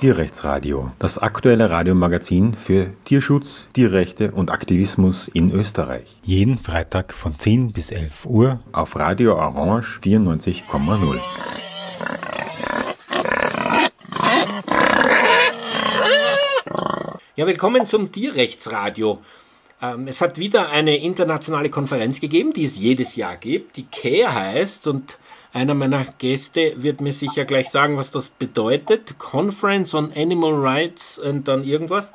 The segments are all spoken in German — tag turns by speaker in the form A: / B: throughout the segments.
A: Tierrechtsradio, das aktuelle Radiomagazin für Tierschutz, Tierrechte und Aktivismus in Österreich. Jeden Freitag von 10 bis 11 Uhr auf Radio Orange 94,0.
B: Ja, willkommen zum Tierrechtsradio. Ähm, es hat wieder eine internationale Konferenz gegeben, die es jedes Jahr gibt, die CARE heißt und einer meiner Gäste wird mir sicher gleich sagen, was das bedeutet. Conference on Animal Rights und dann irgendwas.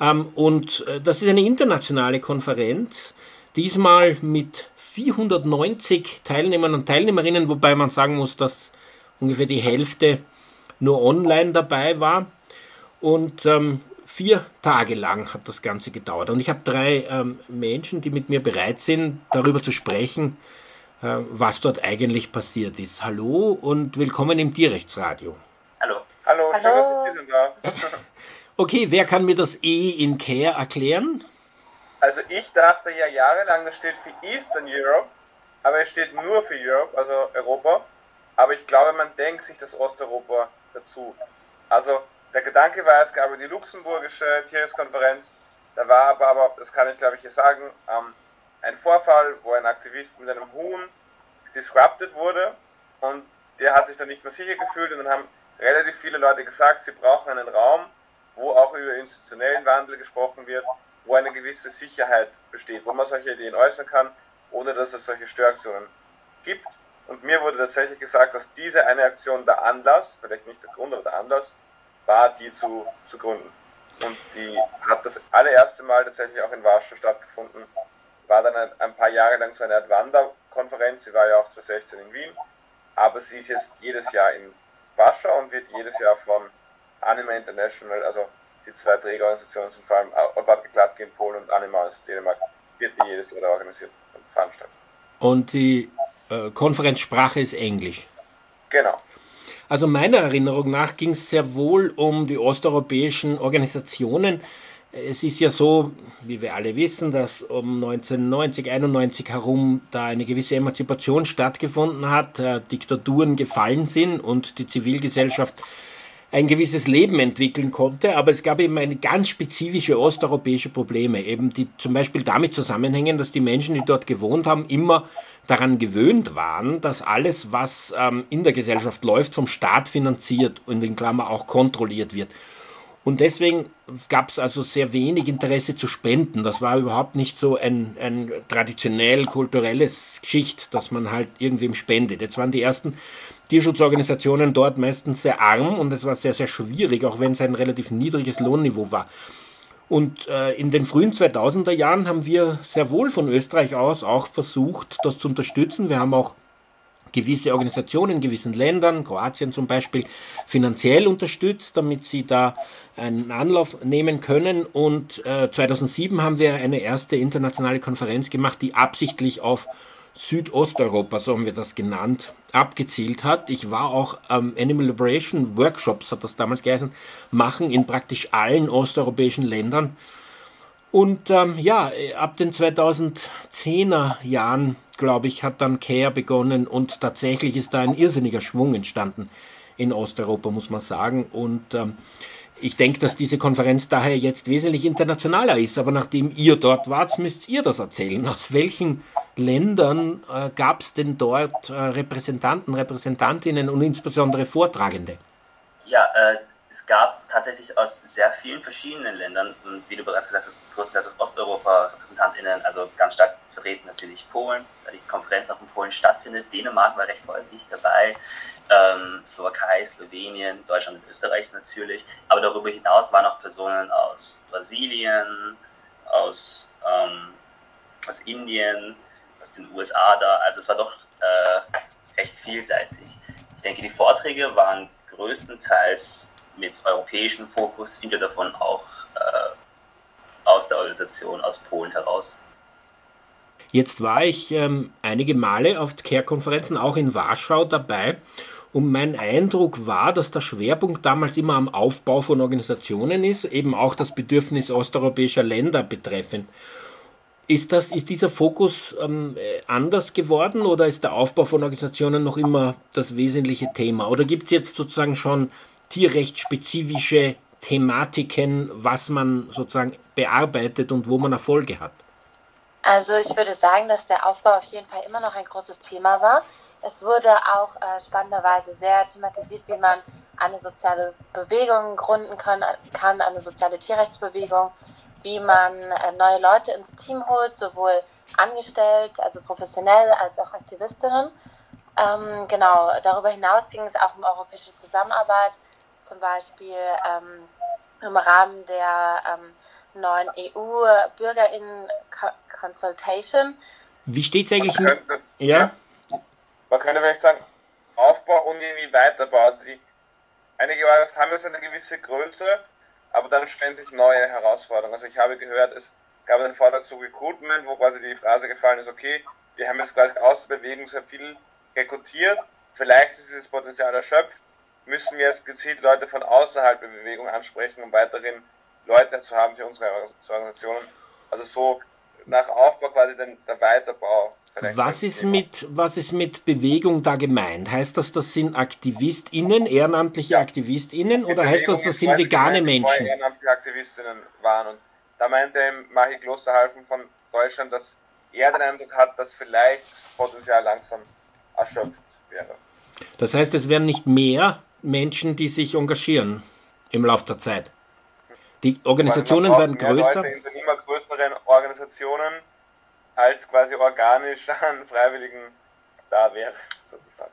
B: Ähm, und äh, das ist eine internationale Konferenz, diesmal mit 490 Teilnehmern und Teilnehmerinnen, wobei man sagen muss, dass ungefähr die Hälfte nur online dabei war. Und ähm, vier Tage lang hat das Ganze gedauert. Und ich habe drei ähm, Menschen, die mit mir bereit sind, darüber zu sprechen, was dort eigentlich passiert ist. Hallo und willkommen im Tierrechtsradio.
C: Hallo. Hallo, schön,
B: Hallo. dass Sie da. okay, wer kann mir das E in Care erklären?
C: Also ich dachte ja jahrelang, das steht für Eastern Europe, aber es steht nur für Europe, also Europa. Aber ich glaube, man denkt sich das Osteuropa dazu. Also der Gedanke war, es gab die luxemburgische Tierrechtskonferenz, da war aber, aber das kann ich glaube ich hier sagen, ähm, ein Vorfall, wo ein Aktivist mit einem Huhn disrupted wurde und der hat sich dann nicht mehr sicher gefühlt und dann haben relativ viele Leute gesagt, sie brauchen einen Raum, wo auch über institutionellen Wandel gesprochen wird, wo eine gewisse Sicherheit besteht, wo man solche Ideen äußern kann, ohne dass es solche Störaktionen gibt. Und mir wurde tatsächlich gesagt, dass diese eine Aktion der Anlass, vielleicht nicht der Grund, aber der Anlass, war, die zu, zu gründen. Und die hat das allererste Mal tatsächlich auch in Warschau stattgefunden war dann ein, paar Jahre lang so eine Art Wanderkonferenz. Sie war ja auch 2016 in Wien, aber sie ist jetzt jedes Jahr in Warschau und wird jedes Jahr von Anima International, also die zwei Trägerorganisationen sind vor allem Obatke Gladke in Polen und Anima aus Dänemark, wird die jedes Jahr organisiert und veranstaltet.
B: Und die äh, Konferenzsprache ist Englisch?
C: Genau.
B: Also meiner Erinnerung nach ging es sehr wohl um die osteuropäischen Organisationen, es ist ja so, wie wir alle wissen, dass um 1990, 91 herum da eine gewisse Emanzipation stattgefunden hat, äh, Diktaturen gefallen sind und die Zivilgesellschaft ein gewisses Leben entwickeln konnte, aber es gab eben eine ganz spezifische osteuropäische Probleme, eben die zum Beispiel damit zusammenhängen, dass die Menschen, die dort gewohnt haben, immer daran gewöhnt waren, dass alles, was ähm, in der Gesellschaft läuft, vom Staat finanziert und in Klammer auch kontrolliert wird. Und deswegen gab es also sehr wenig Interesse zu spenden. Das war überhaupt nicht so ein, ein traditionell kulturelles Geschicht, dass man halt irgendwem spendet. Jetzt waren die ersten Tierschutzorganisationen dort meistens sehr arm und es war sehr, sehr schwierig, auch wenn es ein relativ niedriges Lohnniveau war. Und äh, in den frühen 2000er Jahren haben wir sehr wohl von Österreich aus auch versucht, das zu unterstützen. Wir haben auch gewisse Organisationen in gewissen Ländern, Kroatien zum Beispiel, finanziell unterstützt, damit sie da einen Anlauf nehmen können. Und äh, 2007 haben wir eine erste internationale Konferenz gemacht, die absichtlich auf Südosteuropa, so haben wir das genannt, abgezielt hat. Ich war auch ähm, Animal Liberation Workshops, hat das damals geheißen, machen in praktisch allen osteuropäischen Ländern. Und ähm, ja, ab den 2010er Jahren, glaube ich, hat dann CARE begonnen und tatsächlich ist da ein irrsinniger Schwung entstanden in Osteuropa, muss man sagen. Und ähm, ich denke, dass diese Konferenz daher jetzt wesentlich internationaler ist. Aber nachdem ihr dort wart, müsst ihr das erzählen. Aus welchen Ländern äh, gab es denn dort äh, Repräsentanten, Repräsentantinnen und insbesondere Vortragende?
D: Ja, äh, es gab tatsächlich aus sehr vielen verschiedenen Ländern, und wie du bereits gesagt hast, größtenteils aus Osteuropa RepräsentantInnen, also ganz stark vertreten natürlich Polen, da die Konferenz auch in Polen stattfindet. Dänemark war recht häufig dabei ähm, Slowakei, Slowenien, Deutschland und Österreich natürlich. Aber darüber hinaus waren auch Personen aus Brasilien, aus, ähm, aus Indien, aus den USA da. Also es war doch äh, recht vielseitig. Ich denke, die Vorträge waren größtenteils mit europäischem Fokus, viele davon auch äh, aus der Organisation, aus Polen heraus.
B: Jetzt war ich ähm, einige Male auf CARE-Konferenzen, auch in Warschau dabei und mein Eindruck war, dass der Schwerpunkt damals immer am Aufbau von Organisationen ist, eben auch das Bedürfnis osteuropäischer Länder betreffend. Ist, das, ist dieser Fokus ähm, anders geworden oder ist der Aufbau von Organisationen noch immer das wesentliche Thema? Oder gibt es jetzt sozusagen schon tierrechtsspezifische Thematiken, was man sozusagen bearbeitet und wo man Erfolge hat?
E: Also ich würde sagen, dass der Aufbau auf jeden Fall immer noch ein großes Thema war. Es wurde auch äh, spannenderweise sehr thematisiert, wie man eine soziale Bewegung gründen kann, kann eine soziale Tierrechtsbewegung, wie man äh, neue Leute ins Team holt, sowohl angestellt, also professionell, als auch Aktivistinnen. Ähm, genau, darüber hinaus ging es auch um europäische Zusammenarbeit, zum Beispiel ähm, im Rahmen der ähm, neuen EU-Bürgerinnen-Consultation.
B: Wie steht es eigentlich?
C: Man könnte, ja? Man könnte vielleicht sagen, Aufbau und irgendwie Weiterbau. Also die, einige Orgas haben jetzt eine gewisse Größe, aber dann stellen sich neue Herausforderungen. Also ich habe gehört, es gab einen Vortrag zu Recruitment, wo quasi die Phrase gefallen ist, okay, wir haben jetzt quasi aus der Bewegung sehr viel rekrutiert, vielleicht ist dieses Potenzial erschöpft, müssen wir jetzt gezielt Leute von außerhalb der Bewegung ansprechen, um weiterhin Leute zu haben für unsere Organisationen. Also so nach Aufbau quasi den, der Weiterbau.
B: Was ist, mit, was ist mit Bewegung da gemeint? Heißt das, das sind AktivistInnen, ehrenamtliche ja. AktivistInnen oder heißt das, das sind vegane Menschen?
C: ehrenamtliche AktivistInnen waren. Und da meinte Machi Klosterhalfen von Deutschland, dass er den Eindruck hat, dass vielleicht das Potenzial langsam erschöpft wäre.
B: Das heißt, es werden nicht mehr Menschen, die sich engagieren im Laufe der Zeit. Die Organisationen werden größer.
C: Leute in immer größeren Organisationen als quasi organisch an Freiwilligen da wäre, sozusagen.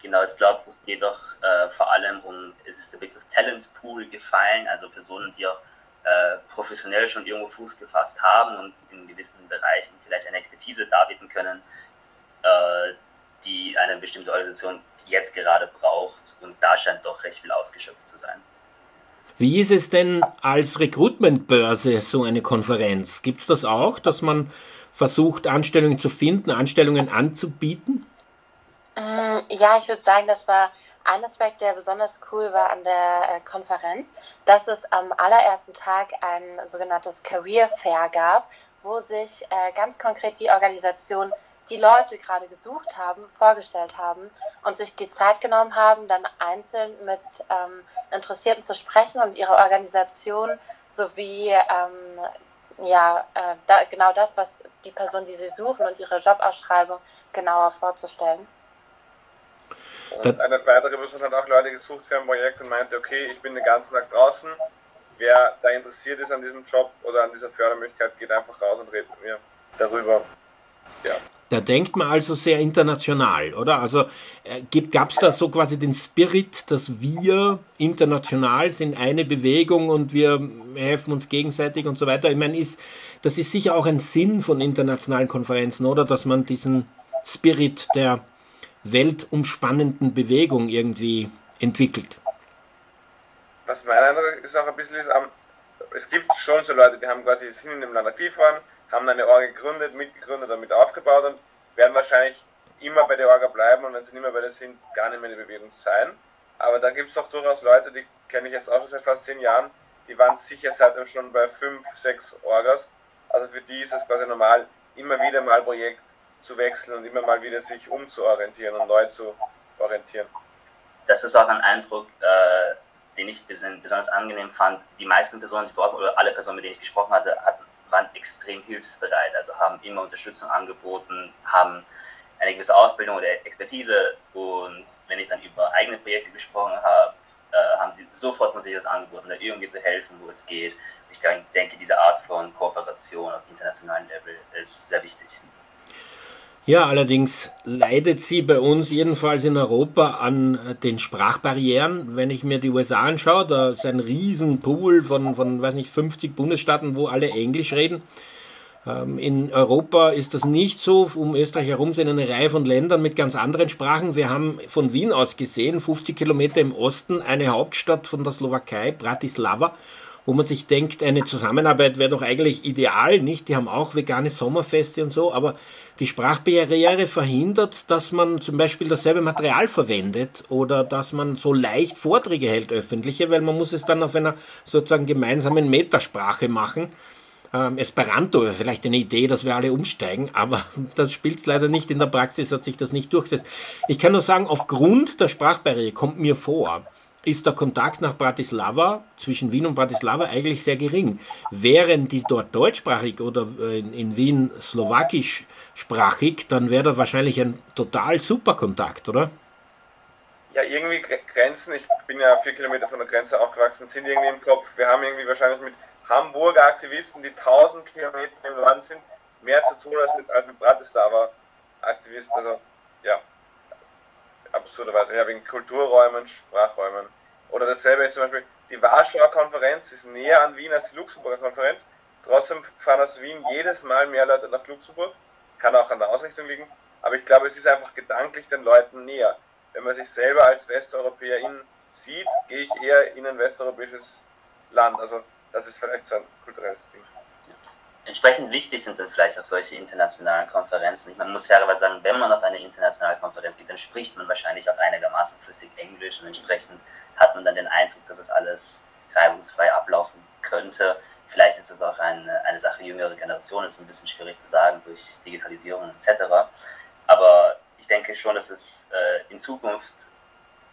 D: Genau, ich glaube, es geht doch äh, vor allem um, es ist der Begriff Talent Pool gefallen, also Personen, die auch äh, professionell schon irgendwo Fuß gefasst haben und in gewissen Bereichen vielleicht eine Expertise darbieten können, äh, die eine bestimmte Organisation jetzt gerade braucht. Und da scheint doch recht viel ausgeschöpft zu sein.
B: Wie ist es denn als Recruitment-Börse so eine Konferenz? Gibt es das auch, dass man versucht, Anstellungen zu finden, Anstellungen anzubieten?
E: Mm, ja, ich würde sagen, das war ein Aspekt, der besonders cool war an der äh, Konferenz, dass es am allerersten Tag ein sogenanntes Career Fair gab, wo sich äh, ganz konkret die Organisation die Leute gerade gesucht haben, vorgestellt haben und sich die Zeit genommen haben, dann einzeln mit ähm, Interessierten zu sprechen und ihre Organisation sowie ähm, ja, äh, da, genau das, was die Person, die sie suchen und ihre Jobausschreibung genauer vorzustellen.
C: Und eine weitere Person hat auch Leute gesucht für ein Projekt und meinte, okay, ich bin den ganzen Tag draußen. Wer da interessiert ist an diesem Job oder an dieser Fördermöglichkeit, geht einfach raus und redet mit mir darüber.
B: Ja. Da denkt man also sehr international, oder? Also äh, gab es da so quasi den Spirit, dass wir international sind eine Bewegung und wir helfen uns gegenseitig und so weiter. Ich meine, ist, das ist sicher auch ein Sinn von internationalen Konferenzen, oder? Dass man diesen Spirit der weltumspannenden Bewegung irgendwie entwickelt.
C: Was mein Eindruck ist auch ein bisschen ist, es gibt schon so Leute, die haben quasi sind in dem Land aktiv waren, haben eine Orga gegründet, mitgegründet und mit aufgebaut und werden wahrscheinlich immer bei der Orga bleiben und wenn sie nicht mehr bei der sind, gar nicht mehr in der Bewegung sein. Aber da gibt es auch durchaus Leute, die kenne ich jetzt auch schon seit fast zehn Jahren, die waren sicher seitdem schon bei fünf, sechs Orgas. Also für die ist es quasi normal, immer wieder mal Projekt zu wechseln und immer mal wieder sich umzuorientieren und neu zu orientieren.
D: Das ist auch ein Eindruck, äh, den ich besonders angenehm fand. Die meisten Personen, die dort oder alle Personen, mit denen ich gesprochen hatte, hatten, extrem hilfsbereit, also haben immer Unterstützung angeboten, haben eine gewisse Ausbildung oder Expertise und wenn ich dann über eigene Projekte gesprochen habe, äh, haben sie sofort von sich das angeboten, da irgendwie zu helfen, wo es geht. Ich denke, diese Art von Kooperation auf internationalem Level ist sehr wichtig.
B: Ja, allerdings leidet sie bei uns jedenfalls in Europa an äh, den Sprachbarrieren. Wenn ich mir die USA anschaue, da ist ein Riesenpool von, von weiß nicht, 50 Bundesstaaten, wo alle Englisch reden. Ähm, in Europa ist das nicht so. Um Österreich herum sind eine Reihe von Ländern mit ganz anderen Sprachen. Wir haben von Wien aus gesehen, 50 Kilometer im Osten, eine Hauptstadt von der Slowakei, Bratislava wo man sich denkt, eine Zusammenarbeit wäre doch eigentlich ideal, nicht? Die haben auch vegane Sommerfeste und so, aber die Sprachbarriere verhindert, dass man zum Beispiel dasselbe Material verwendet oder dass man so leicht Vorträge hält, öffentliche, weil man muss es dann auf einer sozusagen gemeinsamen Metasprache machen. Ähm, Esperanto wäre vielleicht eine Idee, dass wir alle umsteigen, aber das spielt leider nicht in der Praxis, hat sich das nicht durchgesetzt. Ich kann nur sagen, aufgrund der Sprachbarriere kommt mir vor, ist der Kontakt nach Bratislava, zwischen Wien und Bratislava, eigentlich sehr gering. Wären die dort deutschsprachig oder äh, in, Wien slowakischsprachig, dann wäre das wahrscheinlich ein total super Kontakt, oder?
C: Ja, irgendwie Grenzen, ich bin ja vier Kilometer von der Grenze aufgewachsen, sind irgendwie im Kopf. Wir haben irgendwie wahrscheinlich mit Hamburger Aktivisten, die 1000 Kilometer im Land sind, mehr zu tun als mit, als mit Bratislava Aktivisten. Also, ja, absurderweise. Ja, wegen Kulturräumen, Sprachräumen. Oder dasselbe ist zum Beispiel, die Warschauer Konferenz ist näher an Wien als die Luxemburger Konferenz. Trotzdem fahren aus Wien jedes Mal mehr Leute nach Luxemburg. Kann auch an der Ausrichtung liegen. Aber ich glaube, es ist einfach gedanklich den Leuten näher. Wenn man sich selber als Westeuropäerin sieht, gehe ich eher in ein westeuropäisches Land. Also das ist vielleicht so ein kulturelles Ding
D: entsprechend wichtig sind dann vielleicht auch solche internationalen Konferenzen. Ich meine, man muss fairerweise sagen, wenn man auf eine internationale Konferenz geht, dann spricht man wahrscheinlich auch einigermaßen flüssig Englisch und entsprechend hat man dann den Eindruck, dass es alles reibungsfrei ablaufen könnte. Vielleicht ist es auch eine, eine Sache jüngerer Generation, ist ein bisschen schwierig zu sagen durch Digitalisierung etc. Aber ich denke schon, dass es äh, in Zukunft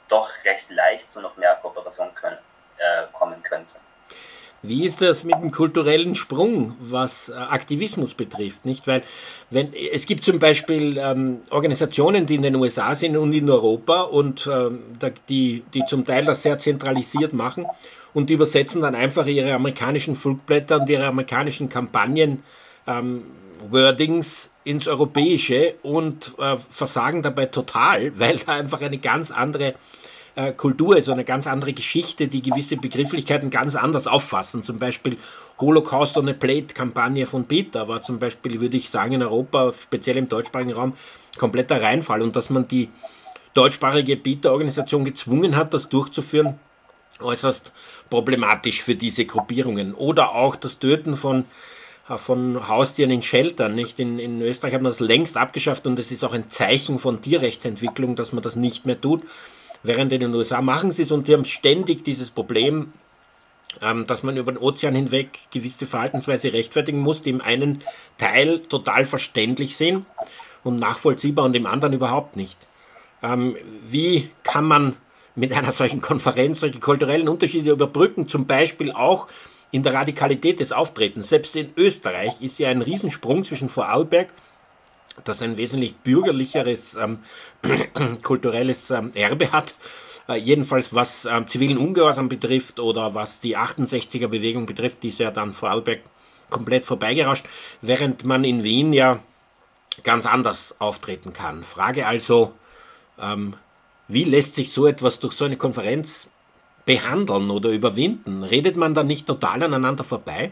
D: doch recht leicht zu noch mehr Kooperation können, äh, kommen könnte.
B: Wie ist das mit dem kulturellen Sprung, was äh, Aktivismus betrifft? Nicht, weil wenn es gibt zum Beispiel ähm, Organisationen, die in den USA sind und in Europa und ähm, die, die zum Teil das sehr zentralisiert machen und übersetzen dann einfach ihre amerikanischen Flugblätter und ihre amerikanischen Kampagnen ähm, Wordings ins Europäische und äh, versagen dabei total, weil da einfach eine ganz andere äh, Kultur ist, eine ganz andere Geschichte, die gewisse Begrifflichkeiten ganz anders auffassen. Zum Beispiel Holocaust on a Plate-Kampagne von Peter war zum Beispiel, würde ich sagen, in Europa, speziell im deutschsprachigen Raum, kompletter Reinfall. Und dass man die deutschsprachige Peter-Organisation gezwungen hat, das durchzuführen, äußerst problematisch für diese Gruppierungen. Oder auch das Töten von äh, von Haustieren in Sheltern. Nicht? In, in Österreich hat man das längst abgeschafft und es ist auch ein Zeichen von Tierrechtsentwicklung, dass man das nicht mehr tut. Während in den USA machen sie es und die haben ständig dieses Problem, ähm, dass man über den Ozean hinweg gewisse Verhaltensweise rechtfertigen muss, die im einen Teil total verständlich sind und nachvollziehbar und im anderen überhaupt nicht. Ähm, wie kann man mit einer solchen Konferenz solche kulturellen Unterschiede überbrücken, zum Beispiel auch in der Radikalität des Auftretens. Selbst in Österreich ist ja ein Riesensprung zwischen Vorarlberg das ein wesentlich bürgerlicheres ähm, kulturelles ähm, Erbe hat. Äh, jedenfalls was ähm, zivilen Ungehorsam betrifft oder was die 68er Bewegung betrifft, die ist ja dann Vorarlberg komplett vorbeigerascht, während man in Wien ja ganz anders auftreten kann. Frage also, ähm, wie lässt sich so etwas durch so eine Konferenz behandeln oder überwinden? Redet man da nicht total aneinander vorbei?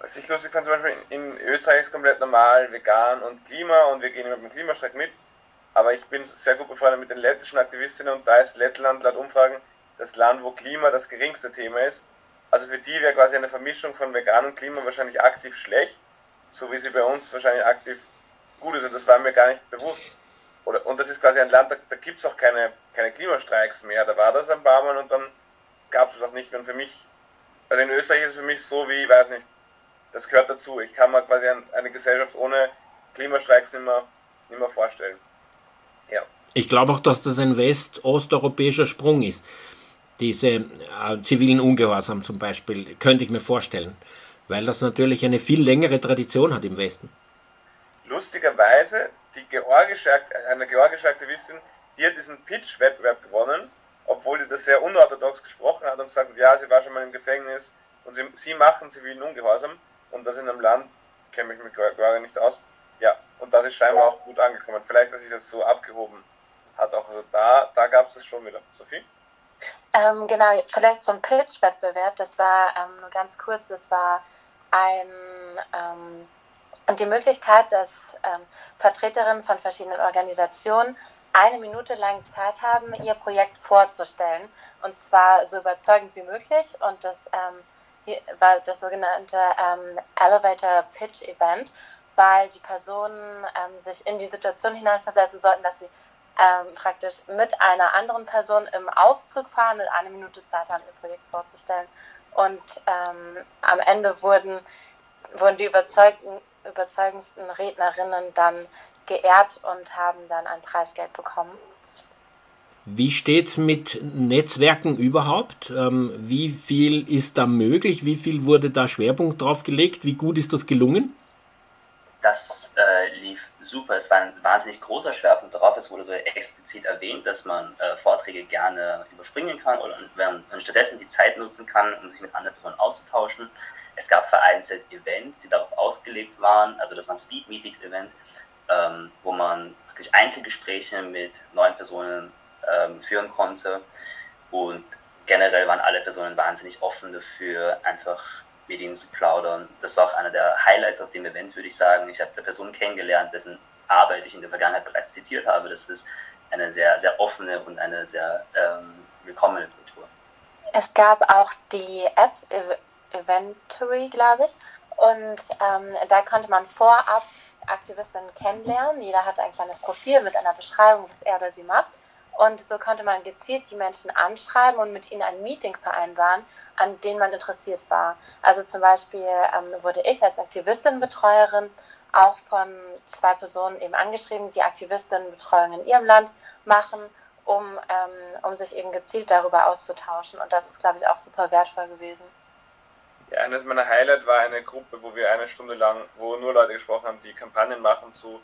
C: Was ich lustig fand, zum Beispiel in Österreich ist komplett normal, vegan und Klima und wir gehen mit dem Klimastreik mit. Aber ich bin sehr gut befreundet mit den lettischen Aktivistinnen und da ist Lettland laut Umfragen das Land, wo Klima das geringste Thema ist. Also für die wäre quasi eine Vermischung von vegan und Klima wahrscheinlich aktiv schlecht, so wie sie bei uns wahrscheinlich aktiv gut ist. Und das war mir gar nicht bewusst. Oder, und das ist quasi ein Land, da, da gibt es auch keine, keine Klimastreiks mehr. Da war das ein paar Mal und dann gab es das auch nicht mehr. Und für mich, also in Österreich ist es für mich so wie, ich weiß nicht, das gehört dazu. Ich kann mir quasi eine Gesellschaft ohne Klimastreiks nicht mehr, nicht mehr vorstellen.
B: Ja. Ich glaube auch, dass das ein west-osteuropäischer Sprung ist. Diese äh, zivilen Ungehorsam zum Beispiel, könnte ich mir vorstellen. Weil das natürlich eine viel längere Tradition hat im Westen.
C: Lustigerweise, die georgische, eine georgische Aktivistin, die hat diesen Pitch-Wettbewerb gewonnen, obwohl die das sehr unorthodox gesprochen hat und gesagt, ja, sie war schon mal im Gefängnis und sie, sie machen zivilen Ungehorsam und das in einem Land, kenne ich mich gerade nicht aus. Ja, und das ist scheinbar auch gut angekommen. Vielleicht, dass sich das so abgehoben hat auch. Also da, da gab es das schon wieder. Sophie?
E: Ähm, genau, vielleicht zum Pitch-Wettbewerb. Das war ähm, nur ganz kurz, das war ein ähm, und die Möglichkeit, dass ähm, Vertreterinnen von verschiedenen Organisationen eine Minute lang Zeit haben, ihr Projekt vorzustellen. Und zwar so überzeugend wie möglich. Und das ähm, war das sogenannte ähm, Elevator Pitch Event, weil die Personen ähm, sich in die Situation hineinversetzen sollten, dass sie ähm, praktisch mit einer anderen Person im Aufzug fahren und eine Minute Zeit haben, ihr Projekt vorzustellen. Und ähm, am Ende wurden, wurden die überzeugendsten Rednerinnen dann geehrt und haben dann ein Preisgeld bekommen.
B: Wie steht es mit Netzwerken überhaupt? Ähm, wie viel ist da möglich? Wie viel wurde da Schwerpunkt drauf gelegt? Wie gut ist das gelungen?
D: Das äh, lief super. Es war ein wahnsinnig großer Schwerpunkt darauf. Es wurde so explizit erwähnt, dass man äh, Vorträge gerne überspringen kann oder wenn man stattdessen die Zeit nutzen kann, um sich mit anderen Personen auszutauschen. Es gab vereinzelt Events, die darauf ausgelegt waren. Also das war ein Speed Meetings Event, ähm, wo man wirklich Einzelgespräche mit neuen Personen ähm, führen konnte. Und generell waren alle Personen wahnsinnig offen dafür, einfach mit ihnen zu plaudern. Das war auch einer der Highlights auf dem Event, würde ich sagen. Ich habe eine Person kennengelernt, dessen Arbeit ich in der Vergangenheit bereits zitiert habe. Das ist eine sehr, sehr offene und eine sehr ähm, willkommene Kultur.
E: Es gab auch die App Eventory, glaube ich. Und ähm, da konnte man vorab Aktivistinnen kennenlernen. Jeder hatte ein kleines Profil mit einer Beschreibung, was er oder sie macht. Und so konnte man gezielt die Menschen anschreiben und mit ihnen ein Meeting vereinbaren, an dem man interessiert war. Also zum Beispiel ähm, wurde ich als Aktivistinnenbetreuerin auch von zwei Personen eben angeschrieben, die Aktivistinnenbetreuung in ihrem Land machen, um, ähm, um sich eben gezielt darüber auszutauschen. Und das ist, glaube ich, auch super wertvoll gewesen.
C: Eines meiner Highlights war eine Gruppe, wo wir eine Stunde lang, wo nur Leute gesprochen haben, die Kampagnen machen zu,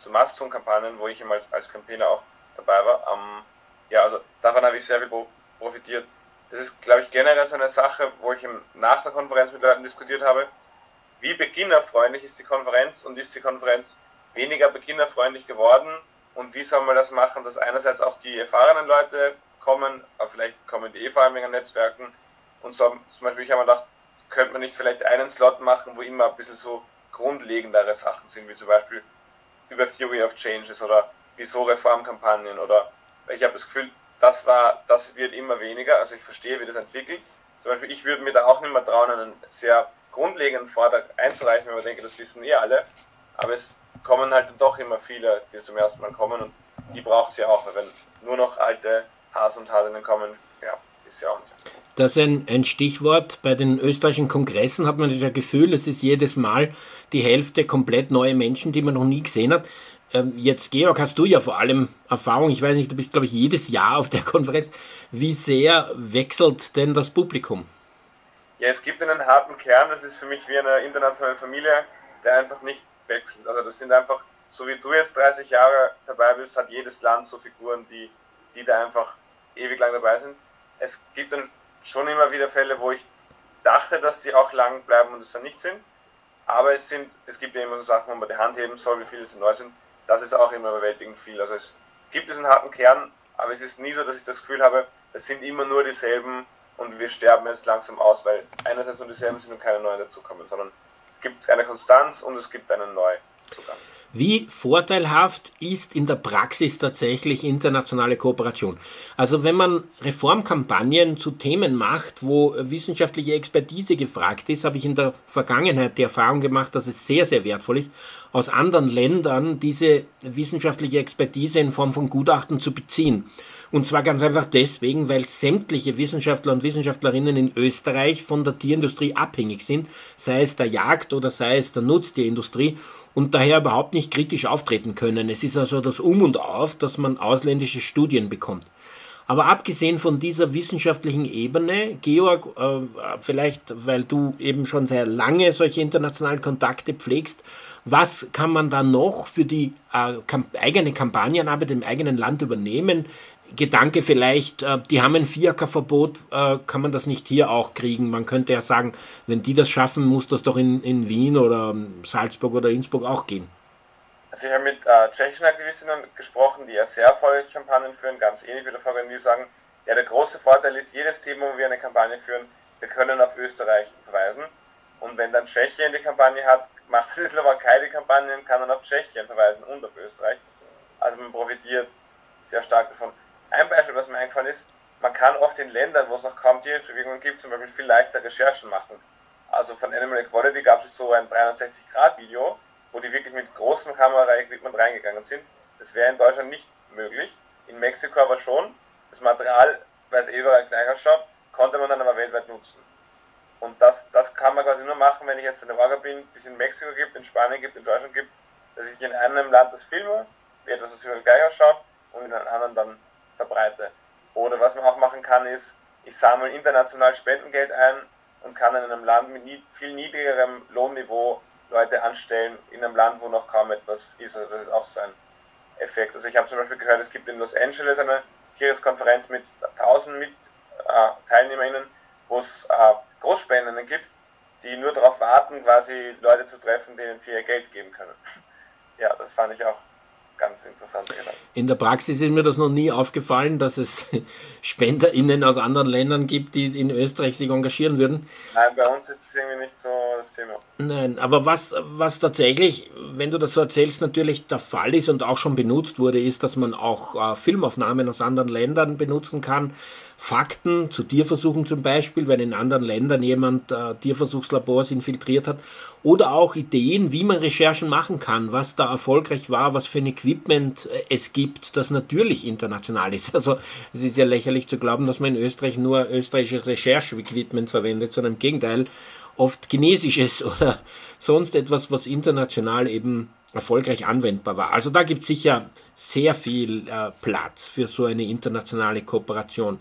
C: zu Maston-Kampagnen, wo ich immer als, als Campaigner auch dabei war. Ähm, ja, also davon habe ich sehr viel profitiert. Das ist, glaube ich, generell so eine Sache, wo ich nach der Konferenz mit Leuten diskutiert habe. Wie beginnerfreundlich ist die Konferenz und ist die Konferenz weniger beginnerfreundlich geworden? Und wie soll man das machen, dass einerseits auch die erfahrenen Leute kommen, aber vielleicht kommen die eh vor allem in Netzwerken. Und so, zum Beispiel, ich habe mir gedacht, könnte man nicht vielleicht einen Slot machen, wo immer ein bisschen so grundlegendere Sachen sind, wie zum Beispiel über Theory of Changes oder wieso Reformkampagnen oder ich habe das Gefühl, das war, das wird immer weniger. Also ich verstehe, wie das entwickelt. Zum Beispiel, ich würde mir da auch nicht mehr trauen, einen sehr grundlegenden Vortrag einzureichen, wenn man denke, das wissen eh alle. Aber es kommen halt doch immer viele, die zum ersten Mal kommen und die braucht es ja auch, weil wenn nur noch alte Hasen und Hasinnen kommen, ja, ist ja auch nicht.
B: Das ist ein, ein Stichwort. Bei den österreichischen Kongressen hat man das Gefühl, es ist jedes Mal die Hälfte komplett neue Menschen, die man noch nie gesehen hat. Ähm, jetzt, Georg, hast du ja vor allem Erfahrung. Ich weiß nicht, du bist, glaube ich, jedes Jahr auf der Konferenz. Wie sehr wechselt denn das Publikum?
C: Ja, es gibt einen harten Kern. Das ist für mich wie eine internationale Familie, der einfach nicht wechselt. Also das sind einfach, so wie du jetzt 30 Jahre dabei bist, hat jedes Land so Figuren, die, die da einfach ewig lang dabei sind. Es gibt dann schon immer wieder Fälle, wo ich dachte, dass die auch lang bleiben und es dann nicht sind. Aber es sind, es gibt ja immer so Sachen, wo man die Hand heben soll, wie viele es neu sind das ist auch immer überwältigend viel. Also es gibt diesen harten Kern, aber es ist nie so, dass ich das Gefühl habe, es sind immer nur dieselben und wir sterben jetzt langsam aus, weil einerseits nur dieselben sind und keine neuen dazukommen, sondern es gibt eine Konstanz und es gibt einen Neuzugang.
B: Wie vorteilhaft ist in der Praxis tatsächlich internationale Kooperation? Also wenn man Reformkampagnen zu Themen macht, wo wissenschaftliche Expertise gefragt ist, habe ich in der Vergangenheit die Erfahrung gemacht, dass es sehr, sehr wertvoll ist, aus anderen Ländern diese wissenschaftliche Expertise in Form von Gutachten zu beziehen. Und zwar ganz einfach deswegen, weil sämtliche Wissenschaftler und Wissenschaftlerinnen in Österreich von der Tierindustrie abhängig sind, sei es der Jagd oder sei es der Nutztierindustrie und daher überhaupt nicht kritisch auftreten können. Es ist also das Um und Auf, dass man ausländische Studien bekommt. Aber abgesehen von dieser wissenschaftlichen Ebene, Georg, äh, vielleicht weil du eben schon sehr lange solche internationalen Kontakte pflegst, was kann man da noch für die äh, eigene Kampagnenarbeit im eigenen Land übernehmen? Gedanke vielleicht, äh, die haben ein Viererverbot, äh, kann man das nicht hier auch kriegen? Man könnte ja sagen, wenn die das schaffen, muss das doch in, in Wien oder Salzburg oder Innsbruck auch gehen.
C: Also ich habe mit äh, tschechischen Aktivistinnen gesprochen, die ja sehr erfolgreiche Kampagnen führen, ganz ähnlich wie der Vorgänger, die sagen, ja der große Vorteil ist, jedes Thema, wo wir eine Kampagne führen, wir können auf Österreich verweisen. Und wenn dann Tschechien die Kampagne hat, macht die Slowakei die Kampagne und kann dann auf Tschechien verweisen und auf Österreich. Also man profitiert sehr stark davon. Ein Beispiel, was mir eingefallen ist, man kann oft in Ländern, wo es noch kaum Tierschutzbewegungen gibt, zum Beispiel viel leichter Recherchen machen. Also von Animal Equality gab es so ein 360-Grad-Video, wo die wirklich mit großem Kameraequipment reingegangen sind. Das wäre in Deutschland nicht möglich. In Mexiko aber schon. Das Material, weil es eh überall gleich ausschaut, konnte man dann aber weltweit nutzen. Und das, das kann man quasi nur machen, wenn ich jetzt eine Orga bin, die es in Mexiko gibt, in Spanien gibt, in Deutschland gibt, dass ich in einem Land das filme, wie etwas das überall gleich ausschaut und in einem anderen dann verbreite. Oder was man auch machen kann, ist, ich sammle international Spendengeld ein und kann in einem Land mit viel niedrigerem Lohnniveau Leute anstellen, in einem Land, wo noch kaum etwas ist. Also das ist auch so ein Effekt. Also ich habe zum Beispiel gehört, es gibt in Los Angeles eine Kircheskonferenz mit 1000 mit, äh, TeilnehmerInnen, wo es äh, Großspendenden gibt, die nur darauf warten, quasi Leute zu treffen, denen sie ihr Geld geben können. Ja, das fand ich auch ganz interessante Gedanken.
B: In der Praxis ist mir das noch nie aufgefallen, dass es SpenderInnen aus anderen Ländern gibt, die in Österreich sich engagieren würden.
C: Nein, bei uns ist es irgendwie nicht so das Thema.
B: Nein, aber was, was tatsächlich, wenn du das so erzählst, natürlich der Fall ist und auch schon benutzt wurde, ist, dass man auch äh, Filmaufnahmen aus anderen Ländern benutzen kann. Fakten zu Tierversuchen zum Beispiel, wenn in anderen Ländern jemand äh, Tierversuchslabors infiltriert hat oder auch Ideen, wie man Recherchen machen kann, was da erfolgreich war, was für ein Equipment äh, es gibt, das natürlich international ist. Also es ist ja lächerlich zu glauben, dass man in Österreich nur österreichisches Recherche-Equipment verwendet, sondern im Gegenteil oft chinesisches oder sonst etwas, was international eben erfolgreich anwendbar war. Also da gibt es sicher sehr viel äh, Platz für so eine internationale Kooperation.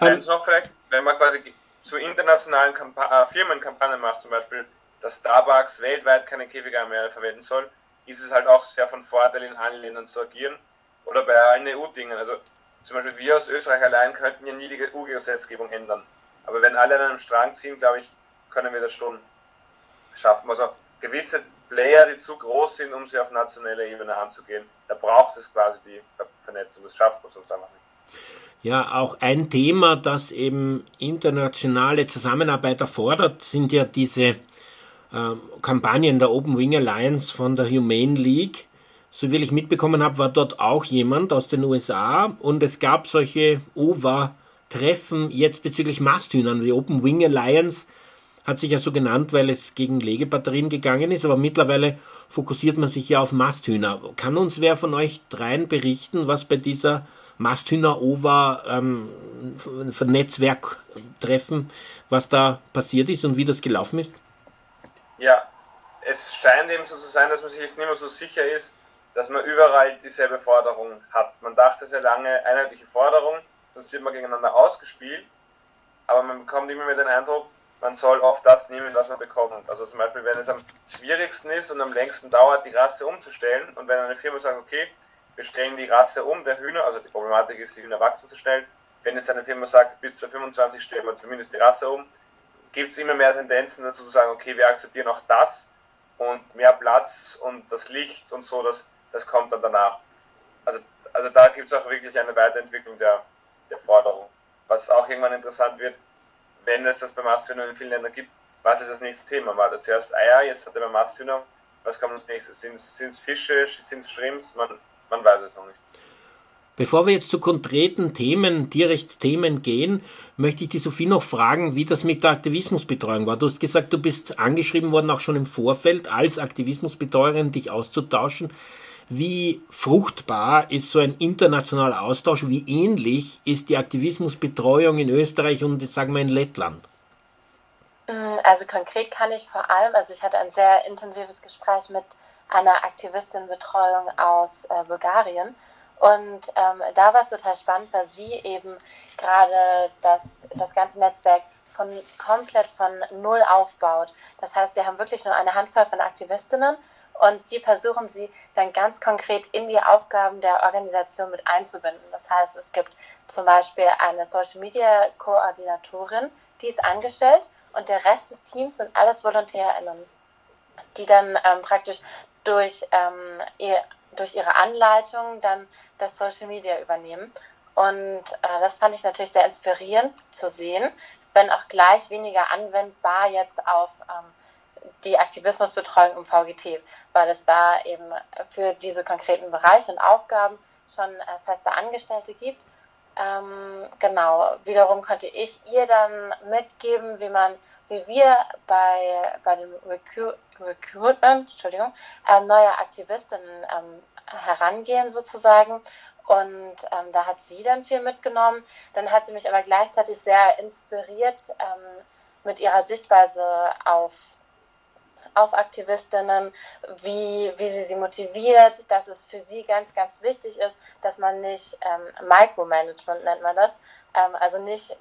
C: Eins ähm, noch vielleicht, wenn man quasi zu internationalen Kampa äh, Firmenkampagnen macht, zum Beispiel dass Starbucks weltweit keine Käfige mehr verwenden soll, ist es halt auch sehr von Vorteil, in allen Ländern zu agieren. Oder bei allen EU-Dingen. Also zum Beispiel wir aus Österreich allein könnten ja nie die EU-Gesetzgebung ändern. Aber wenn alle an einem Strang ziehen, glaube ich, können wir das schon schaffen. Also gewisse Player, die zu groß sind, um sie auf nationaler Ebene anzugehen, da braucht es quasi die Vernetzung. Das schafft man sonst einfach nicht.
B: Ja, auch ein Thema, das eben internationale Zusammenarbeit erfordert, sind ja diese äh, Kampagnen der Open Wing Alliance von der Humane League. So wie ich mitbekommen habe, war dort auch jemand aus den USA und es gab solche OVA-Treffen jetzt bezüglich Masthühnern. Die Open Wing Alliance hat sich ja so genannt, weil es gegen Legebatterien gegangen ist, aber mittlerweile fokussiert man sich ja auf Masthühner. Kann uns wer von euch dreien berichten, was bei dieser Masthühner-OVA ähm, was da passiert ist und wie das gelaufen ist?
C: Ja, es scheint eben so zu sein, dass man sich jetzt nicht mehr so sicher ist, dass man überall dieselbe Forderung hat. Man dachte sehr lange, einheitliche Forderung, sonst wird man gegeneinander ausgespielt, aber man bekommt immer mehr den Eindruck, man soll oft das nehmen, was man bekommt. Also zum Beispiel, wenn es am schwierigsten ist und am längsten dauert, die Rasse umzustellen und wenn eine Firma sagt, okay, wir stellen die Rasse um der Hühner, also die Problematik ist, die Hühner wachsen zu stellen, wenn jetzt eine Firma sagt, bis zu 25 stellen wir zumindest die Rasse um, gibt es immer mehr Tendenzen dazu zu sagen, okay, wir akzeptieren auch das und mehr Platz und das Licht und so, das, das kommt dann danach. Also, also da gibt es auch wirklich eine Weiterentwicklung der, der Forderung. Was auch irgendwann interessant wird, wenn es das beim Masthühner in vielen Ländern gibt, was ist das nächste Thema? War da zuerst Eier, jetzt hat er beim Masthühner, was kommt als nächstes? Sind es Fische, sind es Shrimps? Man, man weiß es noch nicht.
B: Bevor wir jetzt zu konkreten Themen, Tierrechtsthemen gehen, möchte ich die Sophie noch fragen, wie das mit der Aktivismusbetreuung war. Du hast gesagt, du bist angeschrieben worden, auch schon im Vorfeld, als Aktivismusbetreuerin dich auszutauschen. Wie fruchtbar ist so ein internationaler Austausch? Wie ähnlich ist die Aktivismusbetreuung in Österreich und jetzt sagen wir in Lettland?
E: Mm, also konkret kann ich vor allem, also ich hatte ein sehr intensives Gespräch mit einer Aktivistinbetreuung aus äh, Bulgarien und ähm, da war es total spannend, weil sie eben gerade das, das ganze Netzwerk von, komplett von Null aufbaut. Das heißt, sie haben wirklich nur eine Handvoll von Aktivistinnen und die versuchen sie dann ganz konkret in die Aufgaben der Organisation mit einzubinden. Das heißt, es gibt zum Beispiel eine Social Media Koordinatorin, die ist angestellt und der Rest des Teams sind alles VolontärInnen, die dann ähm, praktisch durch, ähm, ihr, durch ihre Anleitung dann das Social Media übernehmen. Und äh, das fand ich natürlich sehr inspirierend zu sehen, wenn auch gleich weniger anwendbar jetzt auf ähm, die Aktivismusbetreuung im VGT, weil es da eben für diese konkreten Bereiche und Aufgaben schon äh, feste Angestellte gibt. Ähm, genau, wiederum könnte ich ihr dann mitgeben, wie man, wie wir bei, bei dem Recru Recruitment, Entschuldigung, äh, neuer Aktivistinnen ähm, herangehen sozusagen. Und ähm, da hat sie dann viel mitgenommen. Dann hat sie mich aber gleichzeitig sehr inspiriert ähm, mit ihrer Sichtweise auf, auf Aktivistinnen, wie, wie sie sie motiviert, dass es für sie ganz, ganz wichtig ist, dass man nicht ähm, Micromanagement nennt man das, ähm, also nicht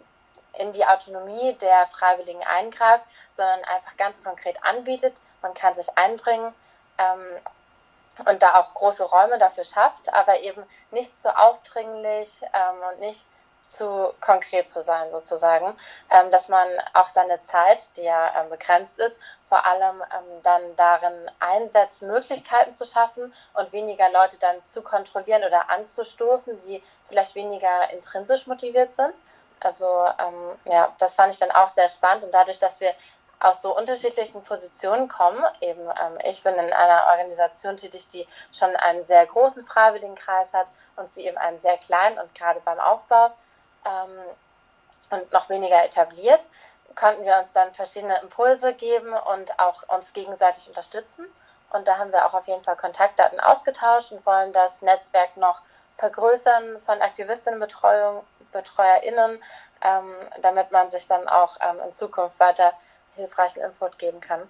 E: in die Autonomie der Freiwilligen eingreift, sondern einfach ganz konkret anbietet, man kann sich einbringen ähm, und da auch große Räume dafür schafft, aber eben nicht zu aufdringlich ähm, und nicht zu konkret zu sein sozusagen, ähm, dass man auch seine Zeit, die ja ähm, begrenzt ist, vor allem ähm, dann darin einsetzt, Möglichkeiten zu schaffen und weniger Leute dann zu kontrollieren oder anzustoßen, die vielleicht weniger intrinsisch motiviert sind. Also ähm, ja, das fand ich dann auch sehr spannend und dadurch, dass wir aus so unterschiedlichen Positionen kommen. Eben, ähm, ich bin in einer Organisation tätig, die schon einen sehr großen Freiwilligenkreis hat und sie eben einen sehr kleinen und gerade beim Aufbau ähm, und noch weniger etabliert, konnten wir uns dann verschiedene Impulse geben und auch uns gegenseitig unterstützen. Und da haben wir auch auf jeden Fall Kontaktdaten ausgetauscht und wollen das Netzwerk noch vergrößern von Aktivistinnenbetreuung, BetreuerInnen, ähm, damit man sich dann auch ähm, in Zukunft weiter hilfreichen Input geben kann.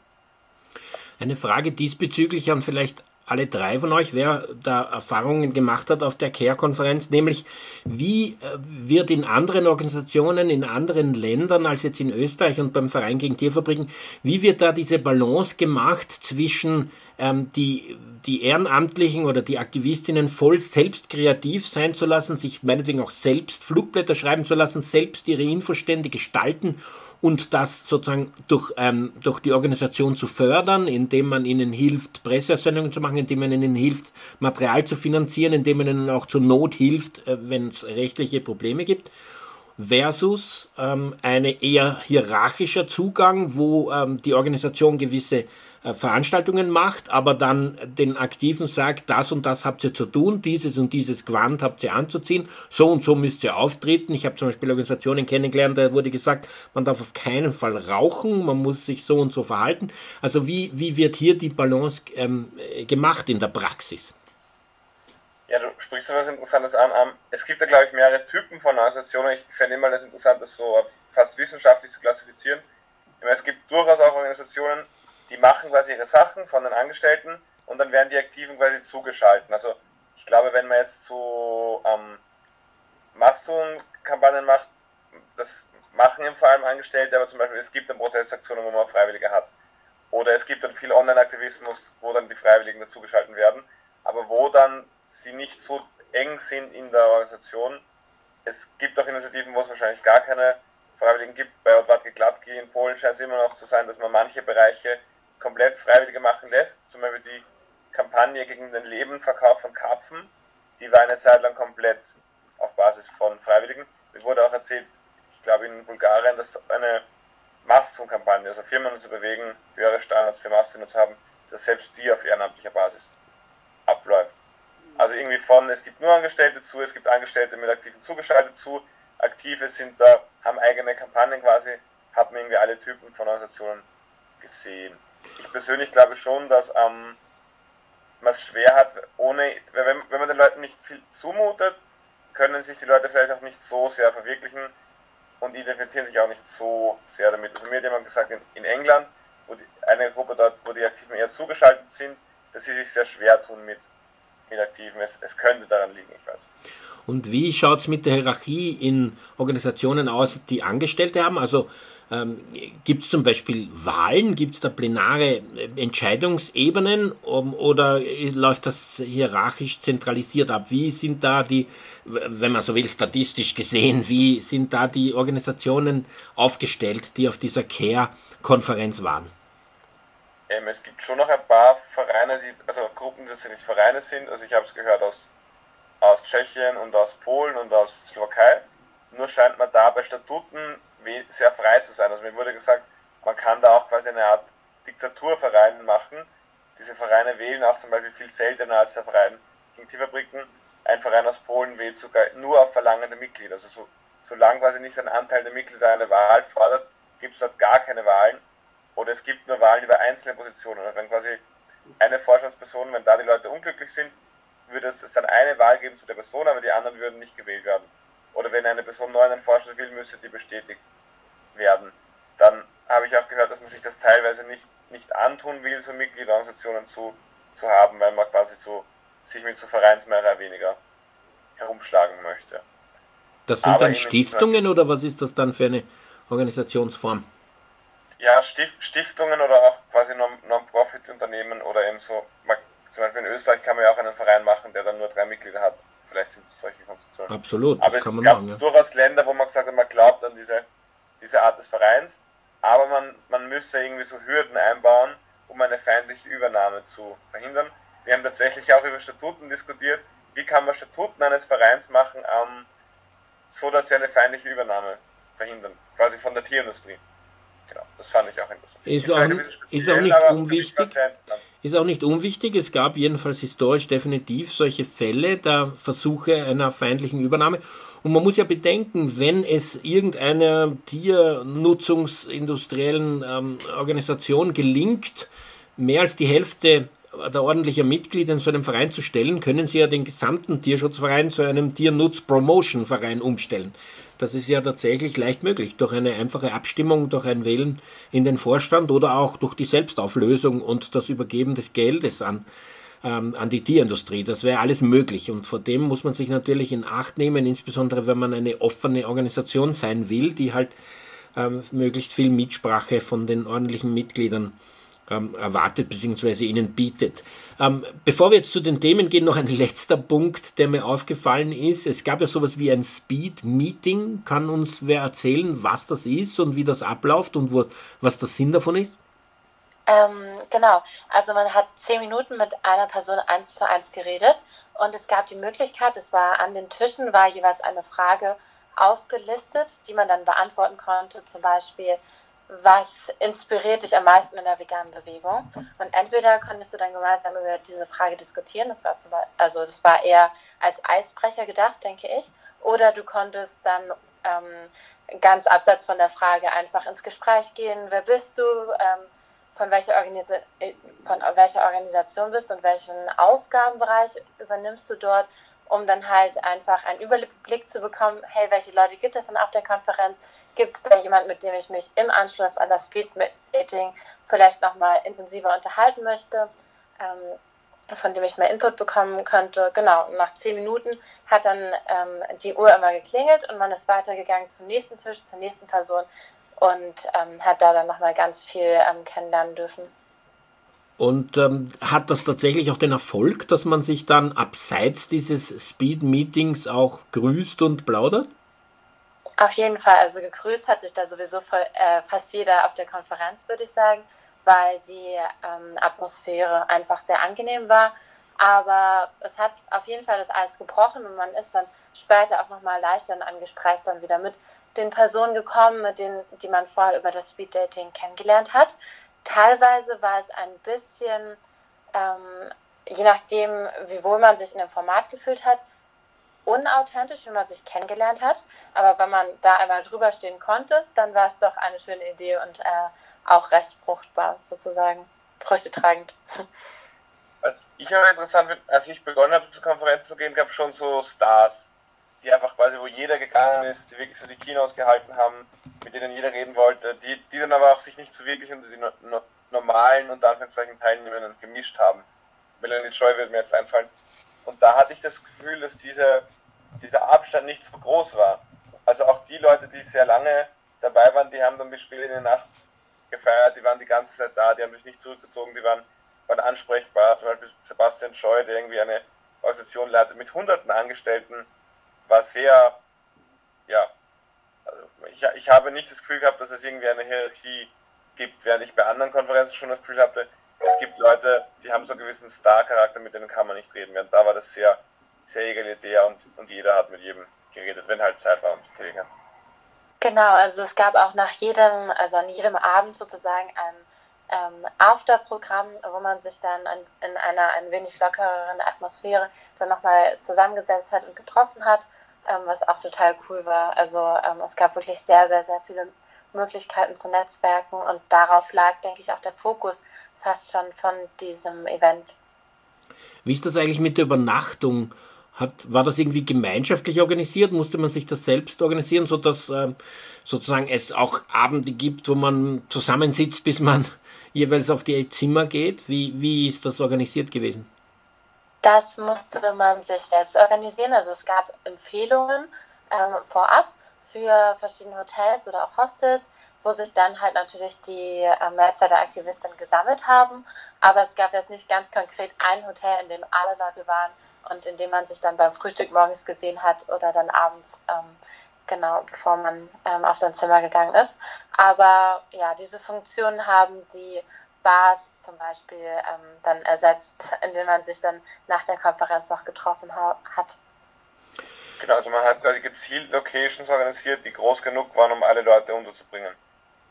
B: Eine Frage diesbezüglich an vielleicht alle drei von euch, wer da Erfahrungen gemacht hat auf der CARE-Konferenz, nämlich wie äh, wird in anderen Organisationen, in anderen Ländern als jetzt in Österreich und beim Verein gegen Tierfabriken, wie wird da diese Balance gemacht zwischen ähm, die, die Ehrenamtlichen oder die Aktivistinnen voll selbst kreativ sein zu lassen, sich meinetwegen auch selbst Flugblätter schreiben zu lassen, selbst ihre Infostände gestalten und das sozusagen durch, ähm, durch die Organisation zu fördern, indem man ihnen hilft, Presseaussendungen zu machen, indem man ihnen hilft, Material zu finanzieren, indem man ihnen auch zur Not hilft, äh, wenn es rechtliche Probleme gibt versus ähm, eine eher hierarchischer Zugang, wo ähm, die Organisation gewisse Veranstaltungen macht, aber dann den Aktiven sagt, das und das habt ihr zu tun, dieses und dieses Quant habt ihr anzuziehen, so und so müsst ihr auftreten. Ich habe zum Beispiel Organisationen kennengelernt, da wurde gesagt, man darf auf keinen Fall rauchen, man muss sich so und so verhalten. Also wie, wie wird hier die Balance ähm, gemacht in der Praxis?
C: Ja, du sprichst etwas Interessantes an. Es gibt ja, glaube ich, mehrere Typen von Organisationen. Ich fände immer das interessant, das so fast wissenschaftlich zu klassifizieren. Es gibt durchaus auch Organisationen, die machen quasi ihre Sachen von den Angestellten und dann werden die Aktiven quasi zugeschalten. Also ich glaube, wenn man jetzt so ähm, Mastodon-Kampagnen macht, das machen eben vor allem Angestellte, aber zum Beispiel es gibt dann Protestaktionen, wo man Freiwillige hat. Oder es gibt dann viel Online-Aktivismus, wo dann die Freiwilligen dazugeschalten werden, aber wo dann sie nicht so eng sind in der Organisation. Es gibt auch Initiativen, wo es wahrscheinlich gar keine Freiwilligen gibt. Bei Odwadke Gladki in Polen scheint es immer noch zu sein, dass man manche Bereiche komplett Freiwillige machen lässt. Zum Beispiel die Kampagne gegen den Lebenverkauf von Karpfen, die war eine Zeit lang komplett auf Basis von Freiwilligen. Mir wurde auch erzählt, ich glaube in Bulgarien, dass eine Mastron-Kampagne, also Firmen zu bewegen, höhere Standards für Mastron zu haben, dass selbst die auf ehrenamtlicher Basis abläuft. Also irgendwie von, es gibt nur Angestellte zu, es gibt Angestellte mit Aktiven zugeschaltet zu, Aktive sind da, haben eigene Kampagnen quasi, hat man irgendwie alle Typen von Organisationen gesehen ich persönlich glaube schon, dass ähm, man es schwer hat, ohne, wenn, wenn man den Leuten nicht viel zumutet, können sich die Leute vielleicht auch nicht so sehr verwirklichen und identifizieren sich auch nicht so sehr damit. Also mir hat jemand gesagt, in, in England, wo die, eine Gruppe dort, wo die Aktiven eher zugeschaltet sind, dass sie sich sehr schwer tun mit, mit Aktiven. Es, es könnte daran liegen, ich weiß.
B: Und wie schaut es mit der Hierarchie in Organisationen aus, die Angestellte haben? Also ähm, gibt es zum Beispiel Wahlen? Gibt es da plenare äh, Entscheidungsebenen um, oder läuft das hierarchisch zentralisiert ab? Wie sind da die, wenn man so will, statistisch gesehen, wie sind da die Organisationen aufgestellt, die auf dieser CARE-Konferenz waren?
C: Ähm, es gibt schon noch ein paar Vereine, die, also Gruppen, die nicht Vereine sind. Also ich habe es gehört aus, aus Tschechien und aus Polen und aus Slowakei. Nur scheint man da bei Statuten sehr frei zu sein. Also mir wurde gesagt, man kann da auch quasi eine Art Diktaturverein machen. Diese Vereine wählen auch zum Beispiel viel seltener als der Verein gegen Tierfabriken. Ein Verein aus Polen wählt sogar nur auf Verlangen der Mitglieder. Also so, solange quasi nicht ein Anteil der Mitglieder eine Wahl fordert, gibt es dort gar keine Wahlen. Oder es gibt nur Wahlen über einzelne Positionen. Also wenn quasi eine Vorstandsperson, wenn da die Leute unglücklich sind, würde es dann eine Wahl geben zu der Person, aber die anderen würden nicht gewählt werden. Oder wenn eine Person neu einen Vorstand will, müsste die bestätigt werden. Dann habe ich auch gehört, dass man sich das teilweise nicht, nicht antun will, so Mitgliederorganisationen zu, zu haben, weil man quasi so sich mit so Vereins mehr oder weniger herumschlagen möchte.
B: Das sind Aber dann Stiftungen oder was ist das dann für eine Organisationsform?
C: Ja, Stiftungen oder auch quasi Non-Profit-Unternehmen oder eben so, zum Beispiel in Österreich kann man ja auch einen Verein machen, der dann nur drei Mitglieder hat. Vielleicht sind es solche Konstruktionen.
B: Absolut,
C: das aber kann es man gab machen. Ja. durchaus Länder, wo man gesagt hat, man glaubt an diese, diese Art des Vereins, aber man, man müsse irgendwie so Hürden einbauen, um eine feindliche Übernahme zu verhindern. Wir haben tatsächlich auch über Statuten diskutiert. Wie kann man Statuten eines Vereins machen, ähm, so dass sie eine feindliche Übernahme verhindern, quasi von der Tierindustrie. Genau, das fand ich auch interessant.
B: Ist, auch, ist auch nicht unwichtig. Ist auch nicht unwichtig. Es gab jedenfalls historisch definitiv solche Fälle der Versuche einer feindlichen Übernahme. Und man muss ja bedenken, wenn es irgendeiner tiernutzungsindustriellen ähm, Organisation gelingt, mehr als die Hälfte der ordentlichen Mitglieder in so einem Verein zu stellen, können sie ja den gesamten Tierschutzverein zu einem Tiernutz-Promotion-Verein umstellen. Das ist ja tatsächlich leicht möglich, durch eine einfache Abstimmung, durch ein Wählen in den Vorstand oder auch durch die Selbstauflösung und das Übergeben des Geldes an, ähm, an die Tierindustrie. Das wäre alles möglich und vor dem muss man sich natürlich in Acht nehmen, insbesondere wenn man eine offene Organisation sein will, die halt ähm, möglichst viel Mitsprache von den ordentlichen Mitgliedern ähm, erwartet bzw. ihnen bietet. Ähm, bevor wir jetzt zu den Themen gehen, noch ein letzter Punkt, der mir aufgefallen ist. Es gab ja sowas wie ein Speed-Meeting. Kann uns wer erzählen, was das ist und wie das abläuft und wo, was der Sinn davon ist?
E: Ähm, genau, also man hat zehn Minuten mit einer Person eins zu eins geredet und es gab die Möglichkeit, es war an den Tischen, war jeweils eine Frage aufgelistet, die man dann beantworten konnte, zum Beispiel, was inspiriert dich am meisten in der veganen Bewegung? Und entweder konntest du dann gemeinsam über diese Frage diskutieren, das war zum Beispiel, also das war eher als Eisbrecher gedacht, denke ich, oder du konntest dann ähm, ganz abseits von der Frage einfach ins Gespräch gehen, wer bist du, ähm, von, welcher Organisa von welcher Organisation bist und welchen Aufgabenbereich übernimmst du dort, um dann halt einfach einen Überblick zu bekommen, hey, welche Leute gibt es denn auf der Konferenz, Gibt es da jemanden, mit dem ich mich im Anschluss an das Speed-Meeting vielleicht nochmal intensiver unterhalten möchte, ähm, von dem ich mehr Input bekommen könnte? Genau, nach zehn Minuten hat dann ähm, die Uhr immer geklingelt und man ist weitergegangen zum nächsten Tisch, zur nächsten Person und ähm, hat da dann nochmal ganz viel ähm, kennenlernen dürfen.
B: Und ähm, hat das tatsächlich auch den Erfolg, dass man sich dann abseits dieses Speed-Meetings auch grüßt und plaudert?
E: Auf jeden Fall, also gegrüßt hat sich da sowieso voll, äh, fast jeder auf der Konferenz, würde ich sagen, weil die ähm, Atmosphäre einfach sehr angenehm war. Aber es hat auf jeden Fall das Eis gebrochen und man ist dann später auch nochmal leichter in ein Gespräch dann wieder mit den Personen gekommen, mit denen, die man vorher über das Speeddating kennengelernt hat. Teilweise war es ein bisschen, ähm, je nachdem, wie wohl man sich in dem Format gefühlt hat, unauthentisch, wenn man sich kennengelernt hat. Aber wenn man da einmal drüber stehen konnte, dann war es doch eine schöne Idee und äh, auch recht fruchtbar sozusagen, früchtetragend.
C: Was ich auch interessant finde, als ich begonnen habe, zu Konferenzen zu gehen, gab es schon so Stars, die einfach quasi, wo jeder gegangen ist, die wirklich so die Kinos gehalten haben, mit denen jeder reden wollte, die, die dann aber auch sich nicht so wirklich unter die no, no, normalen und Anführungszeichen Teilnehmenden gemischt haben. Melanie Joy wird mir jetzt einfallen. Und da hatte ich das Gefühl, dass diese, dieser Abstand nicht so groß war. Also auch die Leute, die sehr lange dabei waren, die haben dann bis spät in die Nacht gefeiert, die waren die ganze Zeit da, die haben sich nicht zurückgezogen, die waren, waren ansprechbar. Zum Beispiel Sebastian Scheu, der irgendwie eine Organisation leitet mit hunderten Angestellten, war sehr, ja, also ich, ich habe nicht das Gefühl gehabt, dass es irgendwie eine Hierarchie gibt, während ich bei anderen Konferenzen schon das Gefühl hatte, es gibt Leute, die haben so einen gewissen Star-Charakter, mit denen kann man nicht reden. Während da war das sehr, sehr egalitär und, und jeder hat mit jedem geredet, wenn halt Zeit war und Gelegenheit.
E: Genau, also es gab auch nach jedem, also an jedem Abend sozusagen ein ähm, After-Programm, wo man sich dann an, in einer ein wenig lockereren Atmosphäre dann nochmal zusammengesetzt hat und getroffen hat, ähm, was auch total cool war. Also ähm, es gab wirklich sehr, sehr, sehr viele Möglichkeiten zu netzwerken und darauf lag, denke ich, auch der Fokus fast schon von diesem Event.
B: Wie ist das eigentlich mit der Übernachtung? Hat, war das irgendwie gemeinschaftlich organisiert? Musste man sich das selbst organisieren, sodass äh, sozusagen es auch Abende gibt, wo man zusammensitzt, bis man jeweils auf die Zimmer geht? Wie, wie ist das organisiert gewesen?
E: Das musste man sich selbst organisieren. Also es gab Empfehlungen ähm, vorab für verschiedene Hotels oder auch Hostels, wo sich dann halt natürlich die äh, Mehrzahl der Aktivistinnen gesammelt haben. Aber es gab jetzt nicht ganz konkret ein Hotel, in dem alle Leute waren und in dem man sich dann beim Frühstück morgens gesehen hat oder dann abends, ähm, genau bevor man ähm, auf sein Zimmer gegangen ist. Aber ja, diese Funktion haben die Bars zum Beispiel ähm, dann ersetzt, indem man sich dann nach der Konferenz noch getroffen ha hat.
C: Genau, also man hat quasi gezielt Locations organisiert, die groß genug waren, um alle Leute unterzubringen.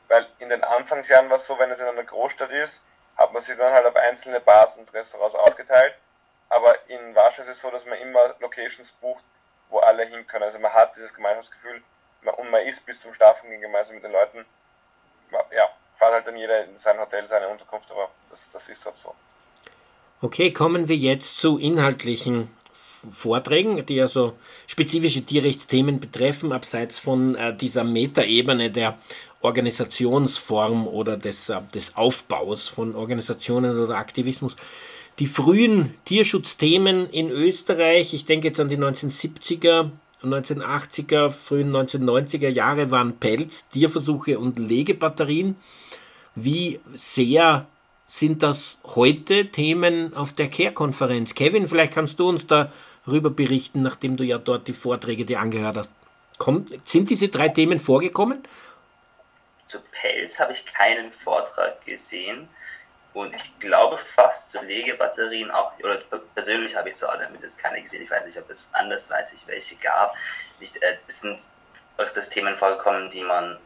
C: Weil in den Anfangsjahren war es so, wenn es in einer Großstadt ist, hat man sich dann halt auf einzelne Bars und Restaurants aufgeteilt. Aber in Warschau ist es so, dass man immer Locations bucht, wo alle hin können. Also man hat dieses Gemeinschaftsgefühl und man ist bis zum Schlafen gemeinsam mit den Leuten. Ja, fahrt halt dann jeder in sein Hotel, seine Unterkunft, aber das, das ist halt so.
B: Okay, kommen wir jetzt zu inhaltlichen Vorträgen, die also spezifische Tierrechtsthemen betreffen, abseits von äh, dieser Metaebene der Organisationsform oder des, äh, des Aufbaus von Organisationen oder Aktivismus. Die frühen Tierschutzthemen in Österreich, ich denke jetzt an die 1970er, 1980er, frühen 1990er Jahre, waren Pelz, Tierversuche und Legebatterien. Wie sehr sind das heute Themen auf der Care-Konferenz? Kevin, vielleicht kannst du uns darüber berichten, nachdem du ja dort die Vorträge dir angehört hast. Kommt, sind diese drei Themen vorgekommen?
D: Zu Pelz habe ich keinen Vortrag gesehen. Und ich glaube fast zu Legebatterien auch, oder persönlich habe ich zu Adamis keine gesehen. Ich weiß nicht, ob es andersweitig welche gab. Ich, äh, es sind öfters Themen vorgekommen, die man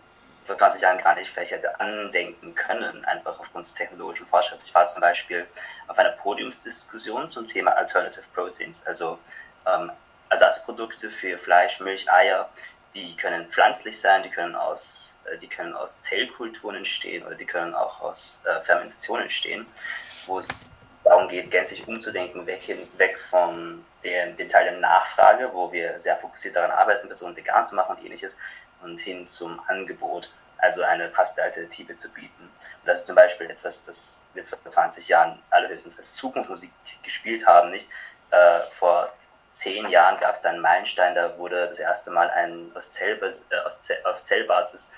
D: vor 20 Jahren gar nicht vielleicht hätte andenken können, einfach aufgrund des technologischen Fortschritts. Ich war zum Beispiel auf einer Podiumsdiskussion zum Thema Alternative Proteins, also ähm, Ersatzprodukte für Fleisch, Milch, Eier. Die können pflanzlich sein, die können aus, äh, die können aus Zellkulturen entstehen oder die können auch aus äh, Fermentationen entstehen, wo es darum geht, gänzlich umzudenken, weg, hin, weg von den, den Teil der Nachfrage, wo wir sehr fokussiert daran arbeiten, Personen vegan zu machen und ähnliches, und hin zum Angebot, also eine passende Alternative zu bieten. Und das ist zum Beispiel etwas, das wir vor 20 Jahren allerhöchstens als Zukunftsmusik gespielt haben, nicht? Äh, vor zehn Jahren gab es da einen Meilenstein, da wurde das erste Mal ein aus, Zellbas äh, aus Zell auf Zellbasis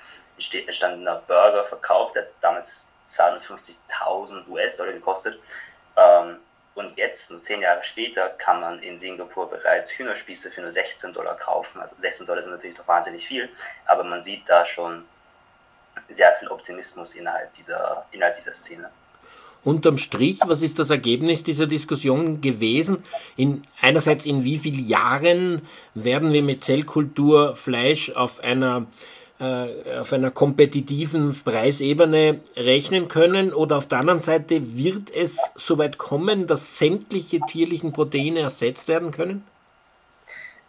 D: entstandener Burger verkauft, der hat damals 250.000 US-Dollar gekostet. Ähm, und jetzt, nur zehn Jahre später, kann man in Singapur bereits Hühnerspieße für nur 16 Dollar kaufen. Also 16 Dollar sind natürlich doch wahnsinnig viel, aber man sieht da schon sehr viel Optimismus innerhalb dieser, innerhalb dieser Szene.
B: Unterm Strich, was ist das Ergebnis dieser Diskussion gewesen? In, einerseits, in wie vielen Jahren werden wir mit Zellkultur Fleisch auf einer auf einer kompetitiven Preisebene rechnen können oder auf der anderen Seite wird es soweit kommen, dass sämtliche tierlichen Proteine ersetzt werden können?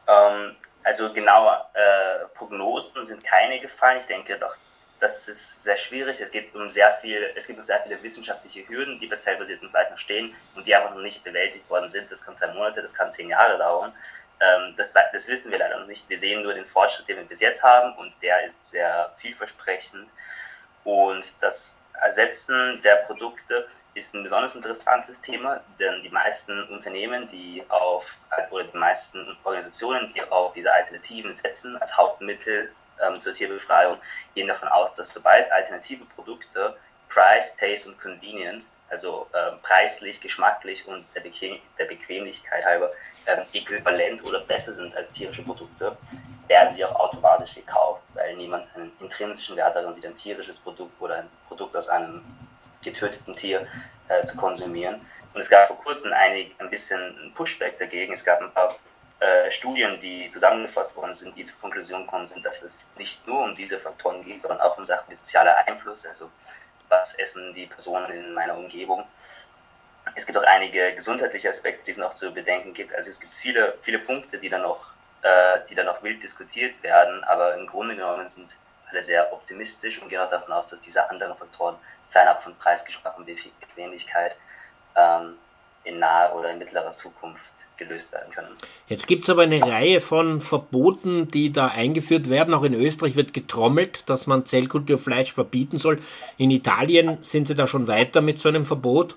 D: Ähm, also genaue äh, Prognosen sind keine gefallen. Ich denke doch, das ist sehr schwierig. Es geht um sehr viel, es gibt noch sehr viele wissenschaftliche Hürden, die bei zellbasierten Fleisch noch stehen und die einfach noch nicht bewältigt worden sind. Das kann zwei Monate, das kann zehn Jahre dauern. Ähm, das, das, wissen wir leider noch nicht. Wir sehen nur den Fortschritt, den wir bis jetzt haben und der ist sehr vielversprechend. Und das Ersetzen der Produkte ist ein besonders interessantes Thema, denn die meisten Unternehmen, die auf, oder die meisten Organisationen, die auf diese Alternativen setzen als Hauptmittel ähm, zur Tierbefreiung, gehen davon aus, dass sobald alternative Produkte Price, Taste und Convenient also äh, preislich, geschmacklich und der, Bequem der Bequemlichkeit halber äh, äquivalent oder besser sind als tierische Produkte, werden sie auch automatisch gekauft, weil niemand einen intrinsischen Wert darin sieht, ein tierisches Produkt oder ein Produkt aus einem getöteten Tier äh, zu konsumieren. Und es gab vor kurzem einig, ein bisschen Pushback dagegen. Es gab ein paar äh, Studien, die zusammengefasst worden sind, die zur Konklusion kommen sind, dass es nicht nur um diese Faktoren geht, sondern auch um Sachen wie sozialer Einfluss, also was essen die Personen in meiner Umgebung. Es gibt auch einige gesundheitliche Aspekte, die es noch zu bedenken gibt. Also es gibt viele, viele Punkte, die dann noch, äh, die dann noch wild diskutiert werden, aber im Grunde genommen sind alle sehr optimistisch und gehen auch davon aus, dass diese anderen Faktoren fernab von Preisgeschmack und Bequemlichkeit ähm, in naher oder in mittlerer Zukunft gelöst werden können.
B: Jetzt gibt es aber eine Reihe von Verboten, die da eingeführt werden. Auch in Österreich wird getrommelt, dass man Zellkulturfleisch verbieten soll. In Italien sind sie da schon weiter mit so einem Verbot.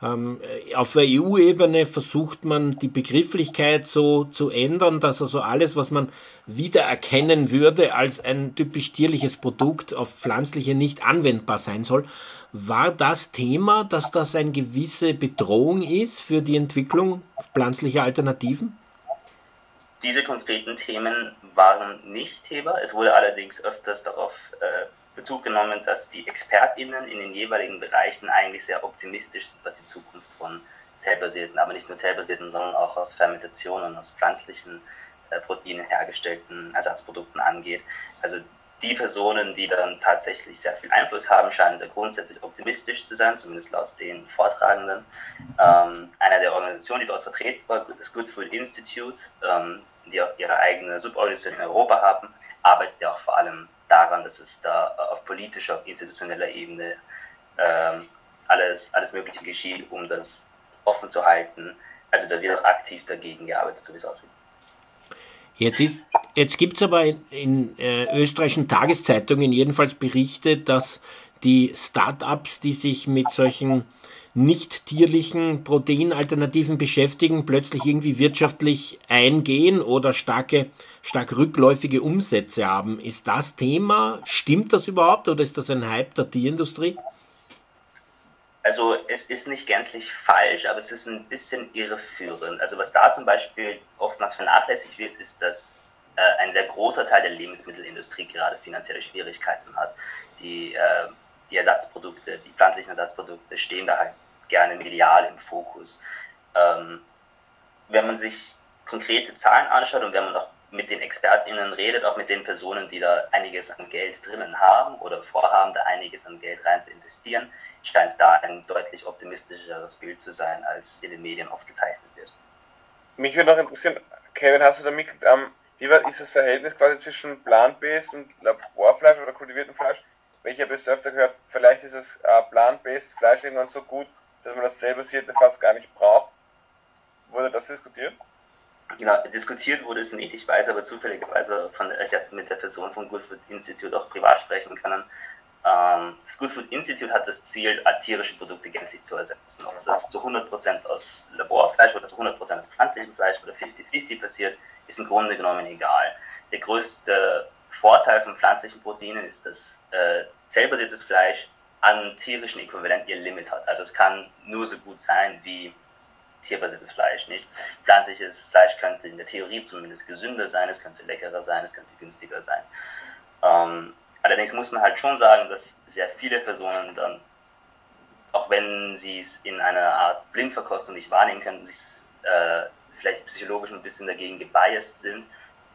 B: Ähm, auf der EU-Ebene versucht man die Begrifflichkeit so zu ändern, dass also alles, was man wiedererkennen würde als ein typisch tierliches Produkt auf pflanzliche nicht anwendbar sein soll. War das Thema, dass das eine gewisse Bedrohung ist für die Entwicklung pflanzlicher Alternativen?
D: Diese konkreten Themen waren nicht Thema. Es wurde allerdings öfters darauf äh, Bezug genommen, dass die ExpertInnen in den jeweiligen Bereichen eigentlich sehr optimistisch sind, was die Zukunft von zellbasierten, aber nicht nur zellbasierten, sondern auch aus Fermentationen, aus pflanzlichen äh, Proteinen hergestellten Ersatzprodukten angeht. Also die Personen, die dann tatsächlich sehr viel Einfluss haben, scheinen da grundsätzlich optimistisch zu sein, zumindest laut den Vortragenden. Ähm, einer der Organisationen, die dort vertreten war, das Good Food Institute, ähm, die auch ihre eigene Suborganisation in Europa haben, arbeitet ja auch vor allem daran, dass es da auf politischer, auf institutioneller Ebene ähm, alles, alles Mögliche geschieht, um das offen zu halten. Also da wird auch aktiv dagegen gearbeitet, so wie es aussieht.
B: Jetzt, jetzt gibt es aber in, in äh, österreichischen Tageszeitungen jedenfalls Berichte, dass die Start-ups, die sich mit solchen nicht tierlichen Proteinalternativen beschäftigen, plötzlich irgendwie wirtschaftlich eingehen oder starke, stark rückläufige Umsätze haben. Ist das Thema? Stimmt das überhaupt oder ist das ein Hype der Tierindustrie?
D: Also es ist nicht gänzlich falsch, aber es ist ein bisschen irreführend. Also was da zum Beispiel oftmals vernachlässigt wird, ist, dass äh, ein sehr großer Teil der Lebensmittelindustrie gerade finanzielle Schwierigkeiten hat. Die, äh, die Ersatzprodukte, die pflanzlichen Ersatzprodukte stehen da halt gerne medial im Fokus. Ähm, wenn man sich konkrete Zahlen anschaut und wenn man auch mit den ExpertInnen redet, auch mit den Personen, die da einiges an Geld drinnen haben oder vorhaben, da einiges an Geld rein zu investieren, scheint da ein deutlich optimistischeres Bild zu sein, als in den Medien oft gezeichnet wird.
C: Mich würde noch interessieren, Kevin, hast du da mitgekriegt, ähm, wie weit ist das Verhältnis quasi zwischen Plant-Based und Laborfleisch oder kultiviertem Fleisch? Ich habe jetzt öfter gehört, vielleicht ist das äh, Plant-Based Fleisch irgendwann so gut, dass man das zellbasierte fast gar nicht braucht. Wurde das diskutiert?
D: Genau, diskutiert wurde es nicht. Ich weiß aber zufälligerweise, von, ich habe mit der Person vom Good Food Institute auch privat sprechen können. Ähm, das Good Food Institute hat das Ziel, tierische Produkte gänzlich zu ersetzen. Ob das zu 100% aus Laborfleisch oder zu 100% aus pflanzlichem Fleisch oder 50-50 passiert, ist im Grunde genommen egal. Der größte Vorteil von pflanzlichen Proteinen ist, dass äh, zellbasiertes Fleisch an tierischen Äquivalent ihr Limit hat. Also es kann nur so gut sein wie tierbasiertes Fleisch nicht. Pflanzliches Fleisch könnte in der Theorie zumindest gesünder sein, es könnte leckerer sein, es könnte günstiger sein. Ähm, allerdings muss man halt schon sagen, dass sehr viele Personen dann, auch wenn sie es in einer Art Blindverkostung nicht wahrnehmen können, sich äh, vielleicht psychologisch ein bisschen dagegen gebiased sind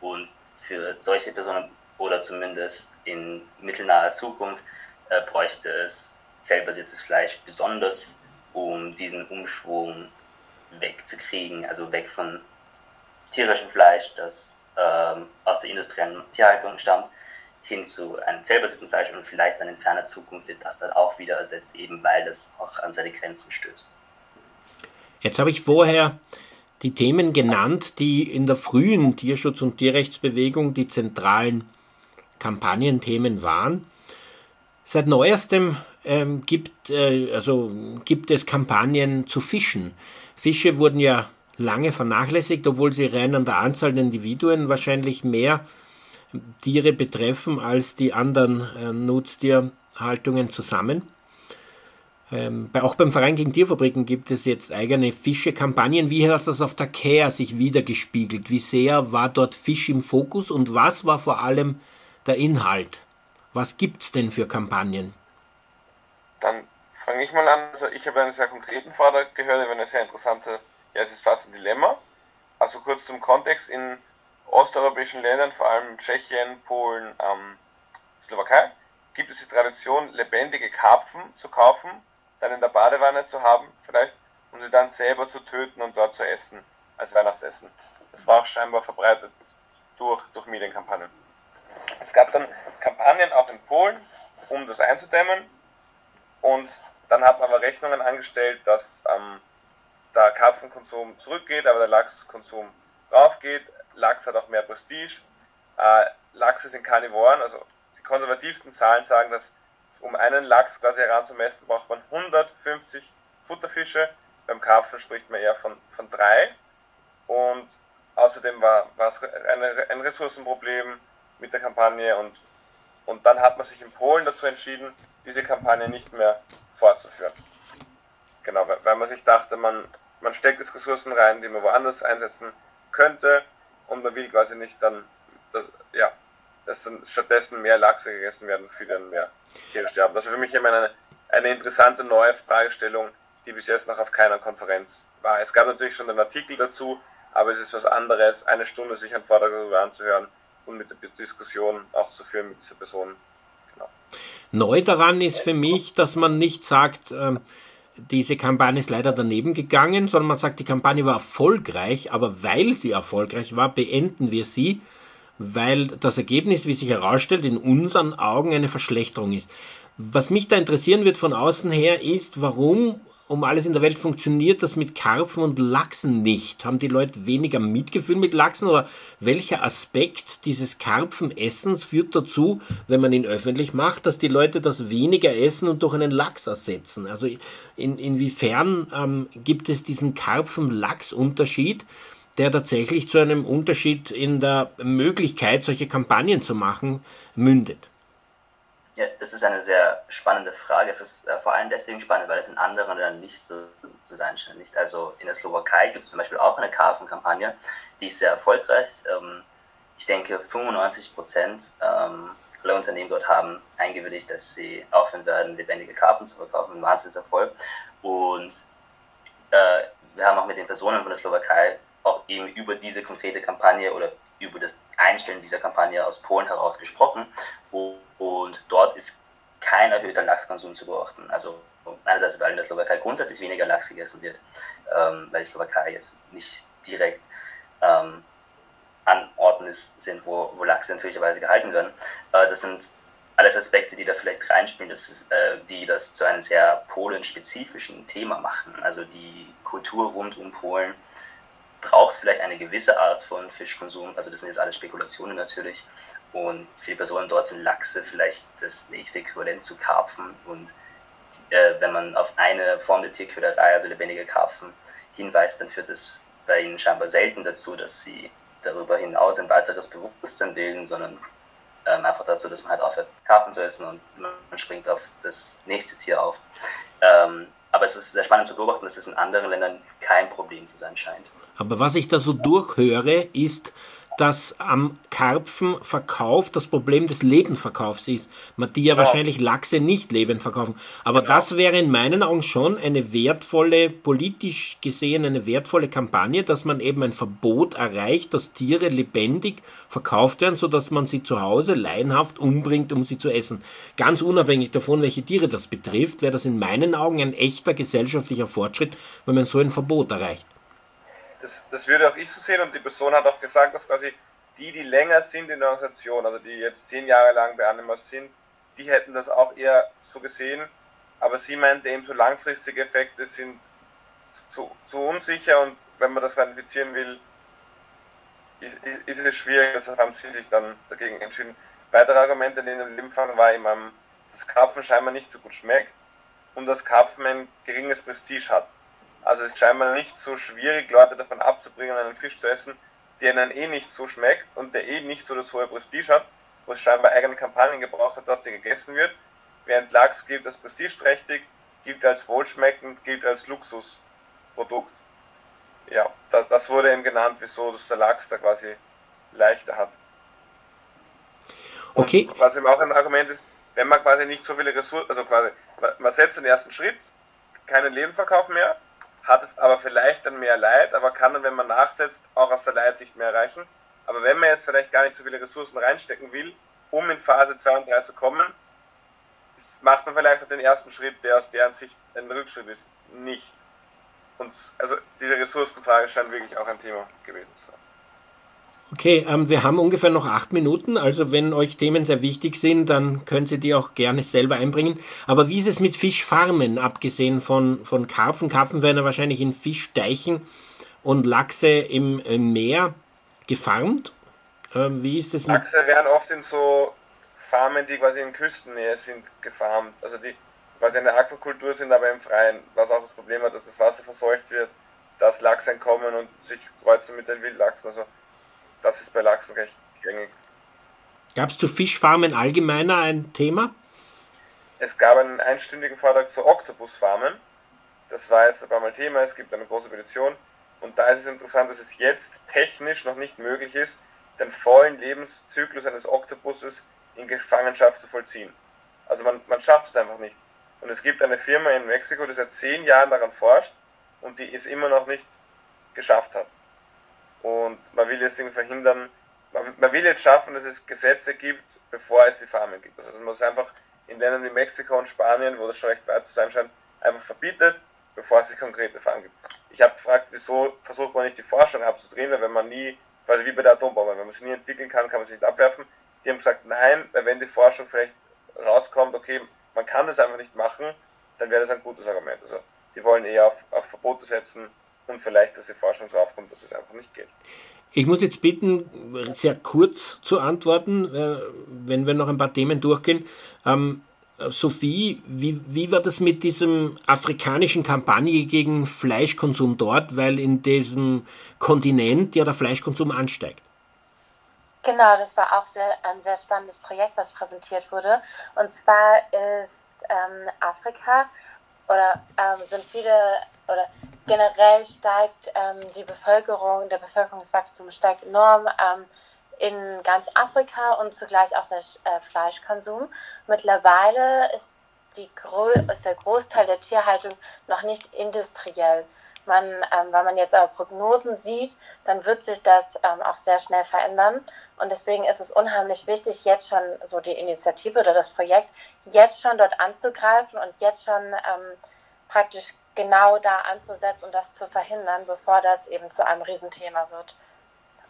D: und für solche Personen oder zumindest in mittelnaher Zukunft äh, bräuchte es zellbasiertes Fleisch besonders, um diesen Umschwung wegzukriegen, also weg von tierischem Fleisch, das ähm, aus der industriellen Tierhaltung stammt, hin zu einem zellbasierten Fleisch und vielleicht dann in ferner Zukunft wird das dann auch wieder ersetzt, eben weil es auch an seine Grenzen stößt.
B: Jetzt habe ich vorher die Themen genannt, die in der frühen Tierschutz- und Tierrechtsbewegung die zentralen Kampagnenthemen waren. Seit neuestem ähm, gibt, äh, also gibt es Kampagnen zu Fischen. Fische wurden ja lange vernachlässigt, obwohl sie rein an der Anzahl der Individuen wahrscheinlich mehr Tiere betreffen als die anderen äh, Nutztierhaltungen zusammen. Ähm, bei, auch beim Verein gegen Tierfabriken gibt es jetzt eigene Fische-Kampagnen. Wie hat das auf der Care sich wiedergespiegelt? Wie sehr war dort Fisch im Fokus und was war vor allem der Inhalt? Was gibt es denn für Kampagnen?
C: Dann fange ich mal an. Also ich habe einen sehr konkreten Vortrag gehört über eine sehr interessante, ja es ist fast ein Dilemma. Also kurz zum Kontext, in osteuropäischen Ländern, vor allem Tschechien, Polen, ähm, Slowakei, gibt es die Tradition, lebendige Karpfen zu kaufen, dann in der Badewanne zu haben, vielleicht, um sie dann selber zu töten und dort zu essen, als Weihnachtsessen. Das war auch scheinbar verbreitet durch, durch Medienkampagnen. Es gab dann Kampagnen auch in Polen, um das einzudämmen. Und dann hat man aber Rechnungen angestellt, dass ähm, der Karpfenkonsum zurückgeht, aber der Lachskonsum raufgeht. Lachs hat auch mehr Prestige. Äh, Lachse sind Karnivoren, also die konservativsten Zahlen sagen, dass um einen Lachs quasi heranzumessen, braucht man 150 Futterfische. Beim Karpfen spricht man eher von, von drei. Und außerdem war, es ein Ressourcenproblem mit der Kampagne und, und dann hat man sich in Polen dazu entschieden, diese Kampagne nicht mehr fortzuführen. Genau, weil man sich dachte, man, man steckt es Ressourcen rein, die man woanders einsetzen könnte und man will quasi nicht dann, dass, ja, dass dann stattdessen mehr Lachse gegessen werden, für dann mehr Tiere sterben. Das ist für mich immer eine, eine interessante neue Fragestellung, die bis jetzt noch auf keiner Konferenz war. Es gab natürlich schon einen Artikel dazu, aber es ist was anderes, eine Stunde sich einen Vortrag darüber anzuhören und mit der Diskussion auch zu führen mit dieser Person.
B: Genau. Neu daran ist für mich, dass man nicht sagt, ähm, diese Kampagne ist leider daneben gegangen, sondern man sagt, die Kampagne war erfolgreich, aber weil sie erfolgreich war, beenden wir sie, weil das Ergebnis, wie sich herausstellt, in unseren Augen eine Verschlechterung ist. Was mich da interessieren wird von außen her ist, warum um alles in der Welt funktioniert das mit Karpfen und Lachsen nicht? Haben die Leute weniger Mitgefühl mit Lachsen oder welcher Aspekt dieses Karpfenessens führt dazu, wenn man ihn öffentlich macht, dass die Leute das weniger essen und durch einen Lachs ersetzen? Also in, inwiefern ähm, gibt es diesen Karpfen-Lachs-Unterschied, der tatsächlich zu einem Unterschied in der Möglichkeit, solche Kampagnen zu machen, mündet?
D: Ja, das ist eine sehr spannende Frage. Es ist äh, vor allem deswegen spannend, weil es in anderen Ländern nicht so zu sein scheint. Nicht? Also in der Slowakei gibt es zum Beispiel auch eine Karpfenkampagne, die ist sehr erfolgreich. Ähm, ich denke, 95 Prozent ähm, aller Unternehmen dort haben eingewilligt, dass sie aufhören werden, lebendige Karpfen zu verkaufen. Ein Wahnsinnserfolg. Und äh, wir haben auch mit den Personen von der Slowakei auch eben über diese konkrete Kampagne oder über das Einstellen dieser Kampagne aus Polen heraus gesprochen. Und dort ist kein erhöhter Lachskonsum zu beobachten. Also einerseits, weil in der Slowakei grundsätzlich weniger Lachs gegessen wird, ähm, weil die Slowakei jetzt nicht direkt ähm, an Orten ist, sind, wo, wo Lachse natürlicherweise gehalten werden. Äh, das sind alles Aspekte, die da vielleicht reinspielen, das ist, äh, die das zu einem sehr polenspezifischen Thema machen. Also die Kultur rund um Polen braucht vielleicht eine gewisse Art von Fischkonsum. Also das sind jetzt alles Spekulationen natürlich. Und die Personen dort sind Lachse vielleicht das nächste Äquivalent zu Karpfen. Und äh, wenn man auf eine Form der Tierquälerei, also lebendige Karpfen, hinweist, dann führt es bei ihnen scheinbar selten dazu, dass sie darüber hinaus ein weiteres Bewusstsein bilden, sondern ähm, einfach dazu, dass man halt aufhört, Karpfen zu essen und man springt auf das nächste Tier auf. Ähm, aber es ist sehr spannend zu beobachten, dass es in anderen Ländern kein Problem zu sein scheint.
B: Aber was ich da so durchhöre, ist, dass am Karpfenverkauf das Problem des Lebendverkaufs ist. Man die ja, ja. wahrscheinlich Lachse nicht lebend verkaufen. Aber genau. das wäre in meinen Augen schon eine wertvolle, politisch gesehen eine wertvolle Kampagne, dass man eben ein Verbot erreicht, dass Tiere lebendig verkauft werden, sodass man sie zu Hause laienhaft umbringt, um sie zu essen. Ganz unabhängig davon, welche Tiere das betrifft, wäre das in meinen Augen ein echter gesellschaftlicher Fortschritt, wenn man so ein Verbot erreicht
C: das, das würde auch ich so sehen und die Person hat auch gesagt, dass quasi die, die länger sind in der Organisation, also die jetzt zehn Jahre lang bei Animas sind, die hätten das auch eher so gesehen, aber sie meinte eben so langfristige Effekte sind zu, zu unsicher und wenn man das quantifizieren will, ist, ist, ist, es schwierig, deshalb haben sie sich dann dagegen entschieden. Weitere Argumente in dem Impfang war eben, dass Karpfen scheinbar nicht so gut schmeckt und dass Karpfen ein geringes Prestige hat. Also es ist scheinbar nicht so schwierig, Leute davon abzubringen, einen Fisch zu essen, der ihnen eh nicht so schmeckt und der eh nicht so das hohe Prestige hat, wo es scheinbar eigene Kampagnen gebraucht hat, dass der gegessen wird. Während Lachs gilt als prestigeträchtig, gilt als wohlschmeckend, gilt als Luxusprodukt. Ja, das wurde eben genannt, wieso dass der Lachs da quasi leichter hat.
B: Okay.
C: Und was eben auch ein Argument ist, wenn man quasi nicht so viele Ressourcen, also quasi, man setzt den ersten Schritt, keinen Lebenverkauf mehr, hat aber vielleicht dann mehr Leid, aber kann dann, wenn man nachsetzt, auch aus der Leitsicht mehr erreichen. Aber wenn man jetzt vielleicht gar nicht so viele Ressourcen reinstecken will, um in Phase 2 und 3 zu kommen, macht man vielleicht auch den ersten Schritt, der aus deren Sicht ein Rückschritt ist, nicht. Und also diese Ressourcenfrage scheint wirklich auch ein Thema gewesen zu sein.
B: Okay, ähm, wir haben ungefähr noch acht Minuten. Also wenn euch Themen sehr wichtig sind, dann könnt ihr die auch gerne selber einbringen. Aber wie ist es mit Fischfarmen, abgesehen von, von Karpfen? Karpfen werden ja wahrscheinlich in Fischteichen und Lachse im, im Meer gefarmt. Ähm, wie ist es
C: mit... Lachse werden oft in so Farmen, die quasi in Küstennähe sind, gefarmt. Also die quasi in der Aquakultur sind, aber im Freien. Was auch das Problem hat, dass das Wasser verseucht wird, dass Lachse entkommen und sich kreuzen mit den Wildlachsen. Also das ist bei Lachsen recht gängig.
B: Gab es zu Fischfarmen allgemeiner ein Thema?
C: Es gab einen einstündigen Vortrag zu Oktopusfarmen. Das war jetzt ein paar Mal Thema, es gibt eine große Petition. Und da ist es interessant, dass es jetzt technisch noch nicht möglich ist, den vollen Lebenszyklus eines Oktopuses in Gefangenschaft zu vollziehen. Also man, man schafft es einfach nicht. Und es gibt eine Firma in Mexiko, die seit zehn Jahren daran forscht und die es immer noch nicht geschafft hat. Und man will jetzt irgendwie verhindern, man, man, will jetzt schaffen, dass es Gesetze gibt, bevor es die Farmen gibt. Also man muss einfach in Ländern wie Mexiko und Spanien, wo das schon recht weit zu sein scheint, einfach verbietet, bevor es die konkrete Farmen gibt. Ich habe gefragt, wieso versucht man nicht die Forschung abzudrehen, weil wenn man nie, quasi wie bei der Atombombe, wenn man sie nie entwickeln kann, kann man sie nicht abwerfen. Die haben gesagt, nein, weil wenn die Forschung vielleicht rauskommt, okay, man kann das einfach nicht machen, dann wäre das ein gutes Argument. Also die wollen eher auf, auf Verbote setzen, und vielleicht, dass die Forschung draufkommt, dass es einfach nicht geht.
B: Ich muss jetzt bitten, sehr kurz zu antworten, äh, wenn wir noch ein paar Themen durchgehen. Ähm, Sophie, wie, wie war das mit diesem afrikanischen Kampagne gegen Fleischkonsum dort, weil in diesem Kontinent ja der Fleischkonsum ansteigt?
E: Genau, das war auch sehr, ein sehr spannendes Projekt, was präsentiert wurde. Und zwar ist ähm, Afrika oder ähm, sind viele oder generell steigt ähm, die Bevölkerung, der Bevölkerungswachstum steigt enorm ähm, in ganz Afrika und zugleich auch der äh, Fleischkonsum. Mittlerweile ist, die, ist der Großteil der Tierhaltung noch nicht industriell. Man, ähm, wenn man jetzt aber Prognosen sieht, dann wird sich das ähm, auch sehr schnell verändern. Und deswegen ist es unheimlich wichtig, jetzt schon so die Initiative oder das Projekt jetzt schon dort anzugreifen und jetzt schon ähm, praktisch genau da anzusetzen und das zu verhindern, bevor das eben zu einem Riesenthema wird.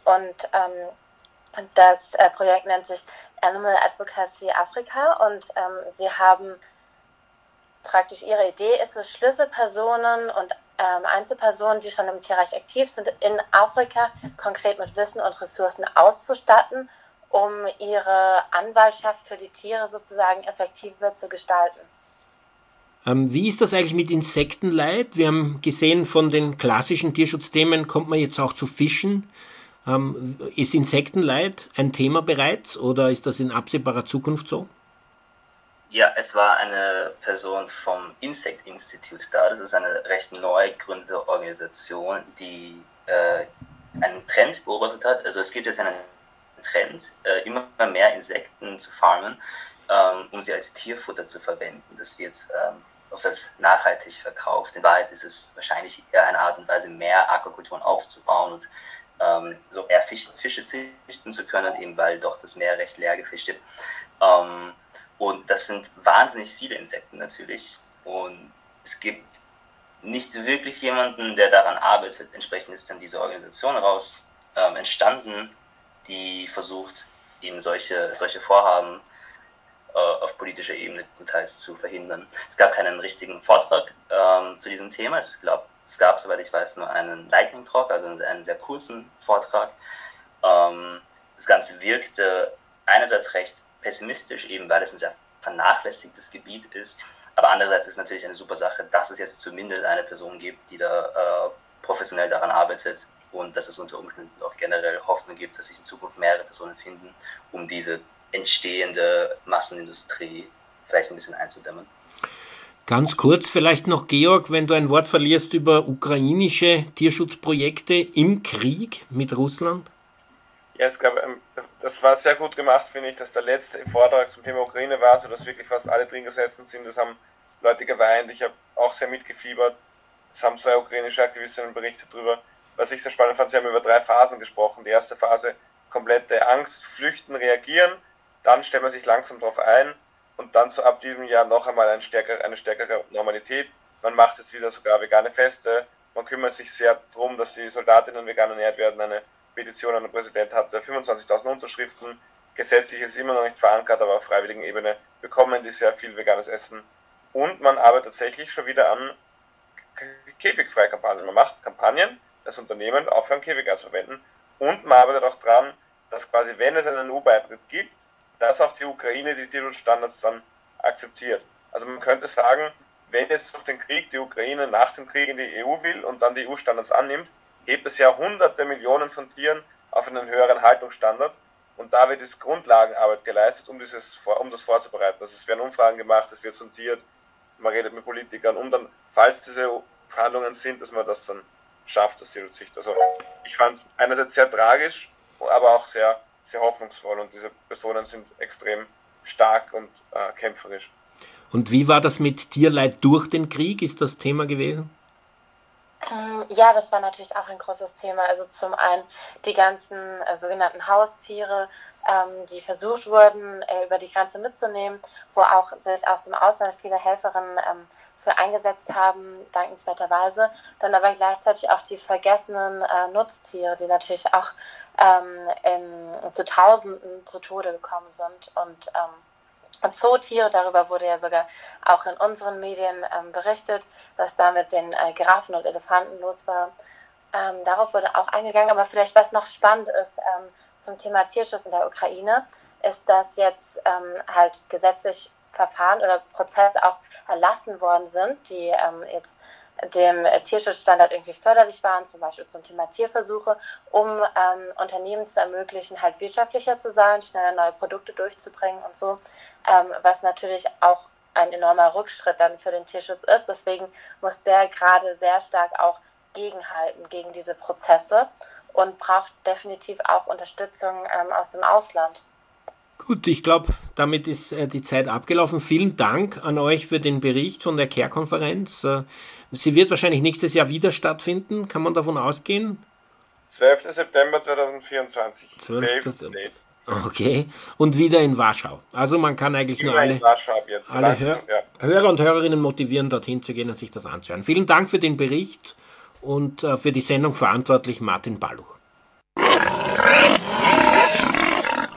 E: Und ähm, das äh, Projekt nennt sich Animal Advocacy Afrika und ähm, sie haben praktisch ihre Idee ist es, Schlüsselpersonen und ähm, Einzelpersonen, die schon im Tierreich aktiv sind, in Afrika konkret mit Wissen und Ressourcen auszustatten, um ihre Anwaltschaft für die Tiere sozusagen effektiver zu gestalten.
B: Ähm, wie ist das eigentlich mit Insektenleid? Wir haben gesehen, von den klassischen Tierschutzthemen kommt man jetzt auch zu Fischen. Ähm, ist Insektenleid ein Thema bereits oder ist das in absehbarer Zukunft so?
D: Ja, es war eine Person vom Insect Institute da. Das ist eine recht neu gegründete Organisation, die äh, einen Trend beobachtet hat. Also es gibt jetzt einen Trend, äh, immer mehr Insekten zu farmen, ähm, um sie als Tierfutter zu verwenden. Das wird ähm, auf das nachhaltig verkauft. In Wahrheit ist es wahrscheinlich eher eine Art und Weise, mehr Aquakulturen aufzubauen und ähm, so eher Fisch, Fische züchten zu können, eben weil doch das Meer recht leer gefischt ist. Ähm, und das sind wahnsinnig viele Insekten natürlich. Und es gibt nicht wirklich jemanden, der daran arbeitet. Entsprechend ist dann diese Organisation heraus ähm, entstanden, die versucht, eben solche, solche Vorhaben auf politischer Ebene teils zu verhindern. Es gab keinen richtigen Vortrag ähm, zu diesem Thema. Es, glaub, es gab, soweit ich weiß, nur einen Lightning Talk, also einen sehr kurzen Vortrag. Ähm, das Ganze wirkte einerseits recht pessimistisch, eben weil es ein sehr vernachlässigtes Gebiet ist, aber andererseits ist es natürlich eine super Sache, dass es jetzt zumindest eine Person gibt, die da äh, professionell daran arbeitet und dass es unter Umständen auch generell Hoffnung gibt, dass sich in Zukunft mehrere Personen finden, um diese entstehende Massenindustrie vielleicht ein bisschen einzudämmen.
B: Ganz kurz vielleicht noch, Georg, wenn du ein Wort verlierst über ukrainische Tierschutzprojekte im Krieg mit Russland?
C: Ja, es gab, ähm, das war sehr gut gemacht, finde ich, dass der letzte Vortrag zum Thema Ukraine war, sodass wirklich fast alle drin gesessen sind. Das haben Leute geweint. Ich habe auch sehr mitgefiebert. Es haben zwei ukrainische Aktivistinnen berichtet darüber. Was ich sehr spannend fand, sie haben über drei Phasen gesprochen. Die erste Phase, komplette Angst, Flüchten, Reagieren dann stellt man sich langsam darauf ein und dann so ab diesem Jahr noch einmal eine stärkere, eine stärkere Normalität. Man macht jetzt wieder sogar vegane Feste, man kümmert sich sehr darum, dass die Soldatinnen vegan ernährt werden, eine Petition an den Präsident hatte, 25.000 Unterschriften. Gesetzlich ist immer noch nicht verankert, aber auf freiwilligen Ebene bekommen die sehr viel veganes Essen. Und man arbeitet tatsächlich schon wieder an Käfigfreikampagnen. Man macht Kampagnen, das Unternehmen aufhören, Käfige zu verwenden. Und man arbeitet auch daran, dass quasi, wenn es einen EU-Beitritt gibt, dass auch die Ukraine die Tierstandards dann akzeptiert. Also man könnte sagen, wenn jetzt durch den Krieg die Ukraine nach dem Krieg in die EU will und dann die EU-Standards annimmt, hebt es ja hunderte Millionen von Tieren auf einen höheren Haltungsstandard. Und da wird jetzt Grundlagenarbeit geleistet, um, dieses, um das vorzubereiten. Also es werden Umfragen gemacht, es wird sondiert, man redet mit Politikern, um dann, falls diese Verhandlungen sind, dass man das dann schafft, aus die Sicht. Also ich fand es einerseits sehr tragisch, aber auch sehr, sehr hoffnungsvoll und diese Personen sind extrem stark und äh, kämpferisch.
B: Und wie war das mit Tierleid durch den Krieg? Ist das Thema gewesen?
E: Ähm, ja, das war natürlich auch ein großes Thema. Also zum einen die ganzen äh, sogenannten Haustiere, ähm, die versucht wurden, äh, über die Grenze mitzunehmen, wo auch sich aus dem Ausland viele Helferinnen ähm, für eingesetzt haben, dankenswerterweise. Dann aber gleichzeitig auch die vergessenen äh, Nutztiere, die natürlich auch ähm, in, zu Tausenden zu Tode gekommen sind. Und, ähm, und Zootiere, darüber wurde ja sogar auch in unseren Medien ähm, berichtet, was da mit den äh, Giraffen und Elefanten los war. Ähm, darauf wurde auch eingegangen. Aber vielleicht was noch spannend ist ähm, zum Thema Tierschutz in der Ukraine, ist, dass jetzt ähm, halt gesetzlich Verfahren oder Prozesse auch erlassen worden sind, die ähm, jetzt dem Tierschutzstandard irgendwie förderlich waren, zum Beispiel zum Thema Tierversuche, um ähm, Unternehmen zu ermöglichen, halt wirtschaftlicher zu sein, schneller neue Produkte durchzubringen und so, ähm, was natürlich auch ein enormer Rückschritt dann für den Tierschutz ist. Deswegen muss der gerade sehr stark auch gegenhalten gegen diese Prozesse und braucht definitiv auch Unterstützung ähm, aus dem Ausland.
B: Gut, ich glaube, damit ist äh, die Zeit abgelaufen. Vielen Dank an euch für den Bericht von der CARE-Konferenz. Äh, sie wird wahrscheinlich nächstes Jahr wieder stattfinden. Kann man davon ausgehen?
C: 12. September 2024.
B: 12. September. Okay, und wieder in Warschau. Also man kann eigentlich wieder nur alle, alle Hör ja. Hörer und Hörerinnen motivieren, dorthin zu gehen und sich das anzuhören. Vielen Dank für den Bericht und äh, für die Sendung verantwortlich Martin Balluch.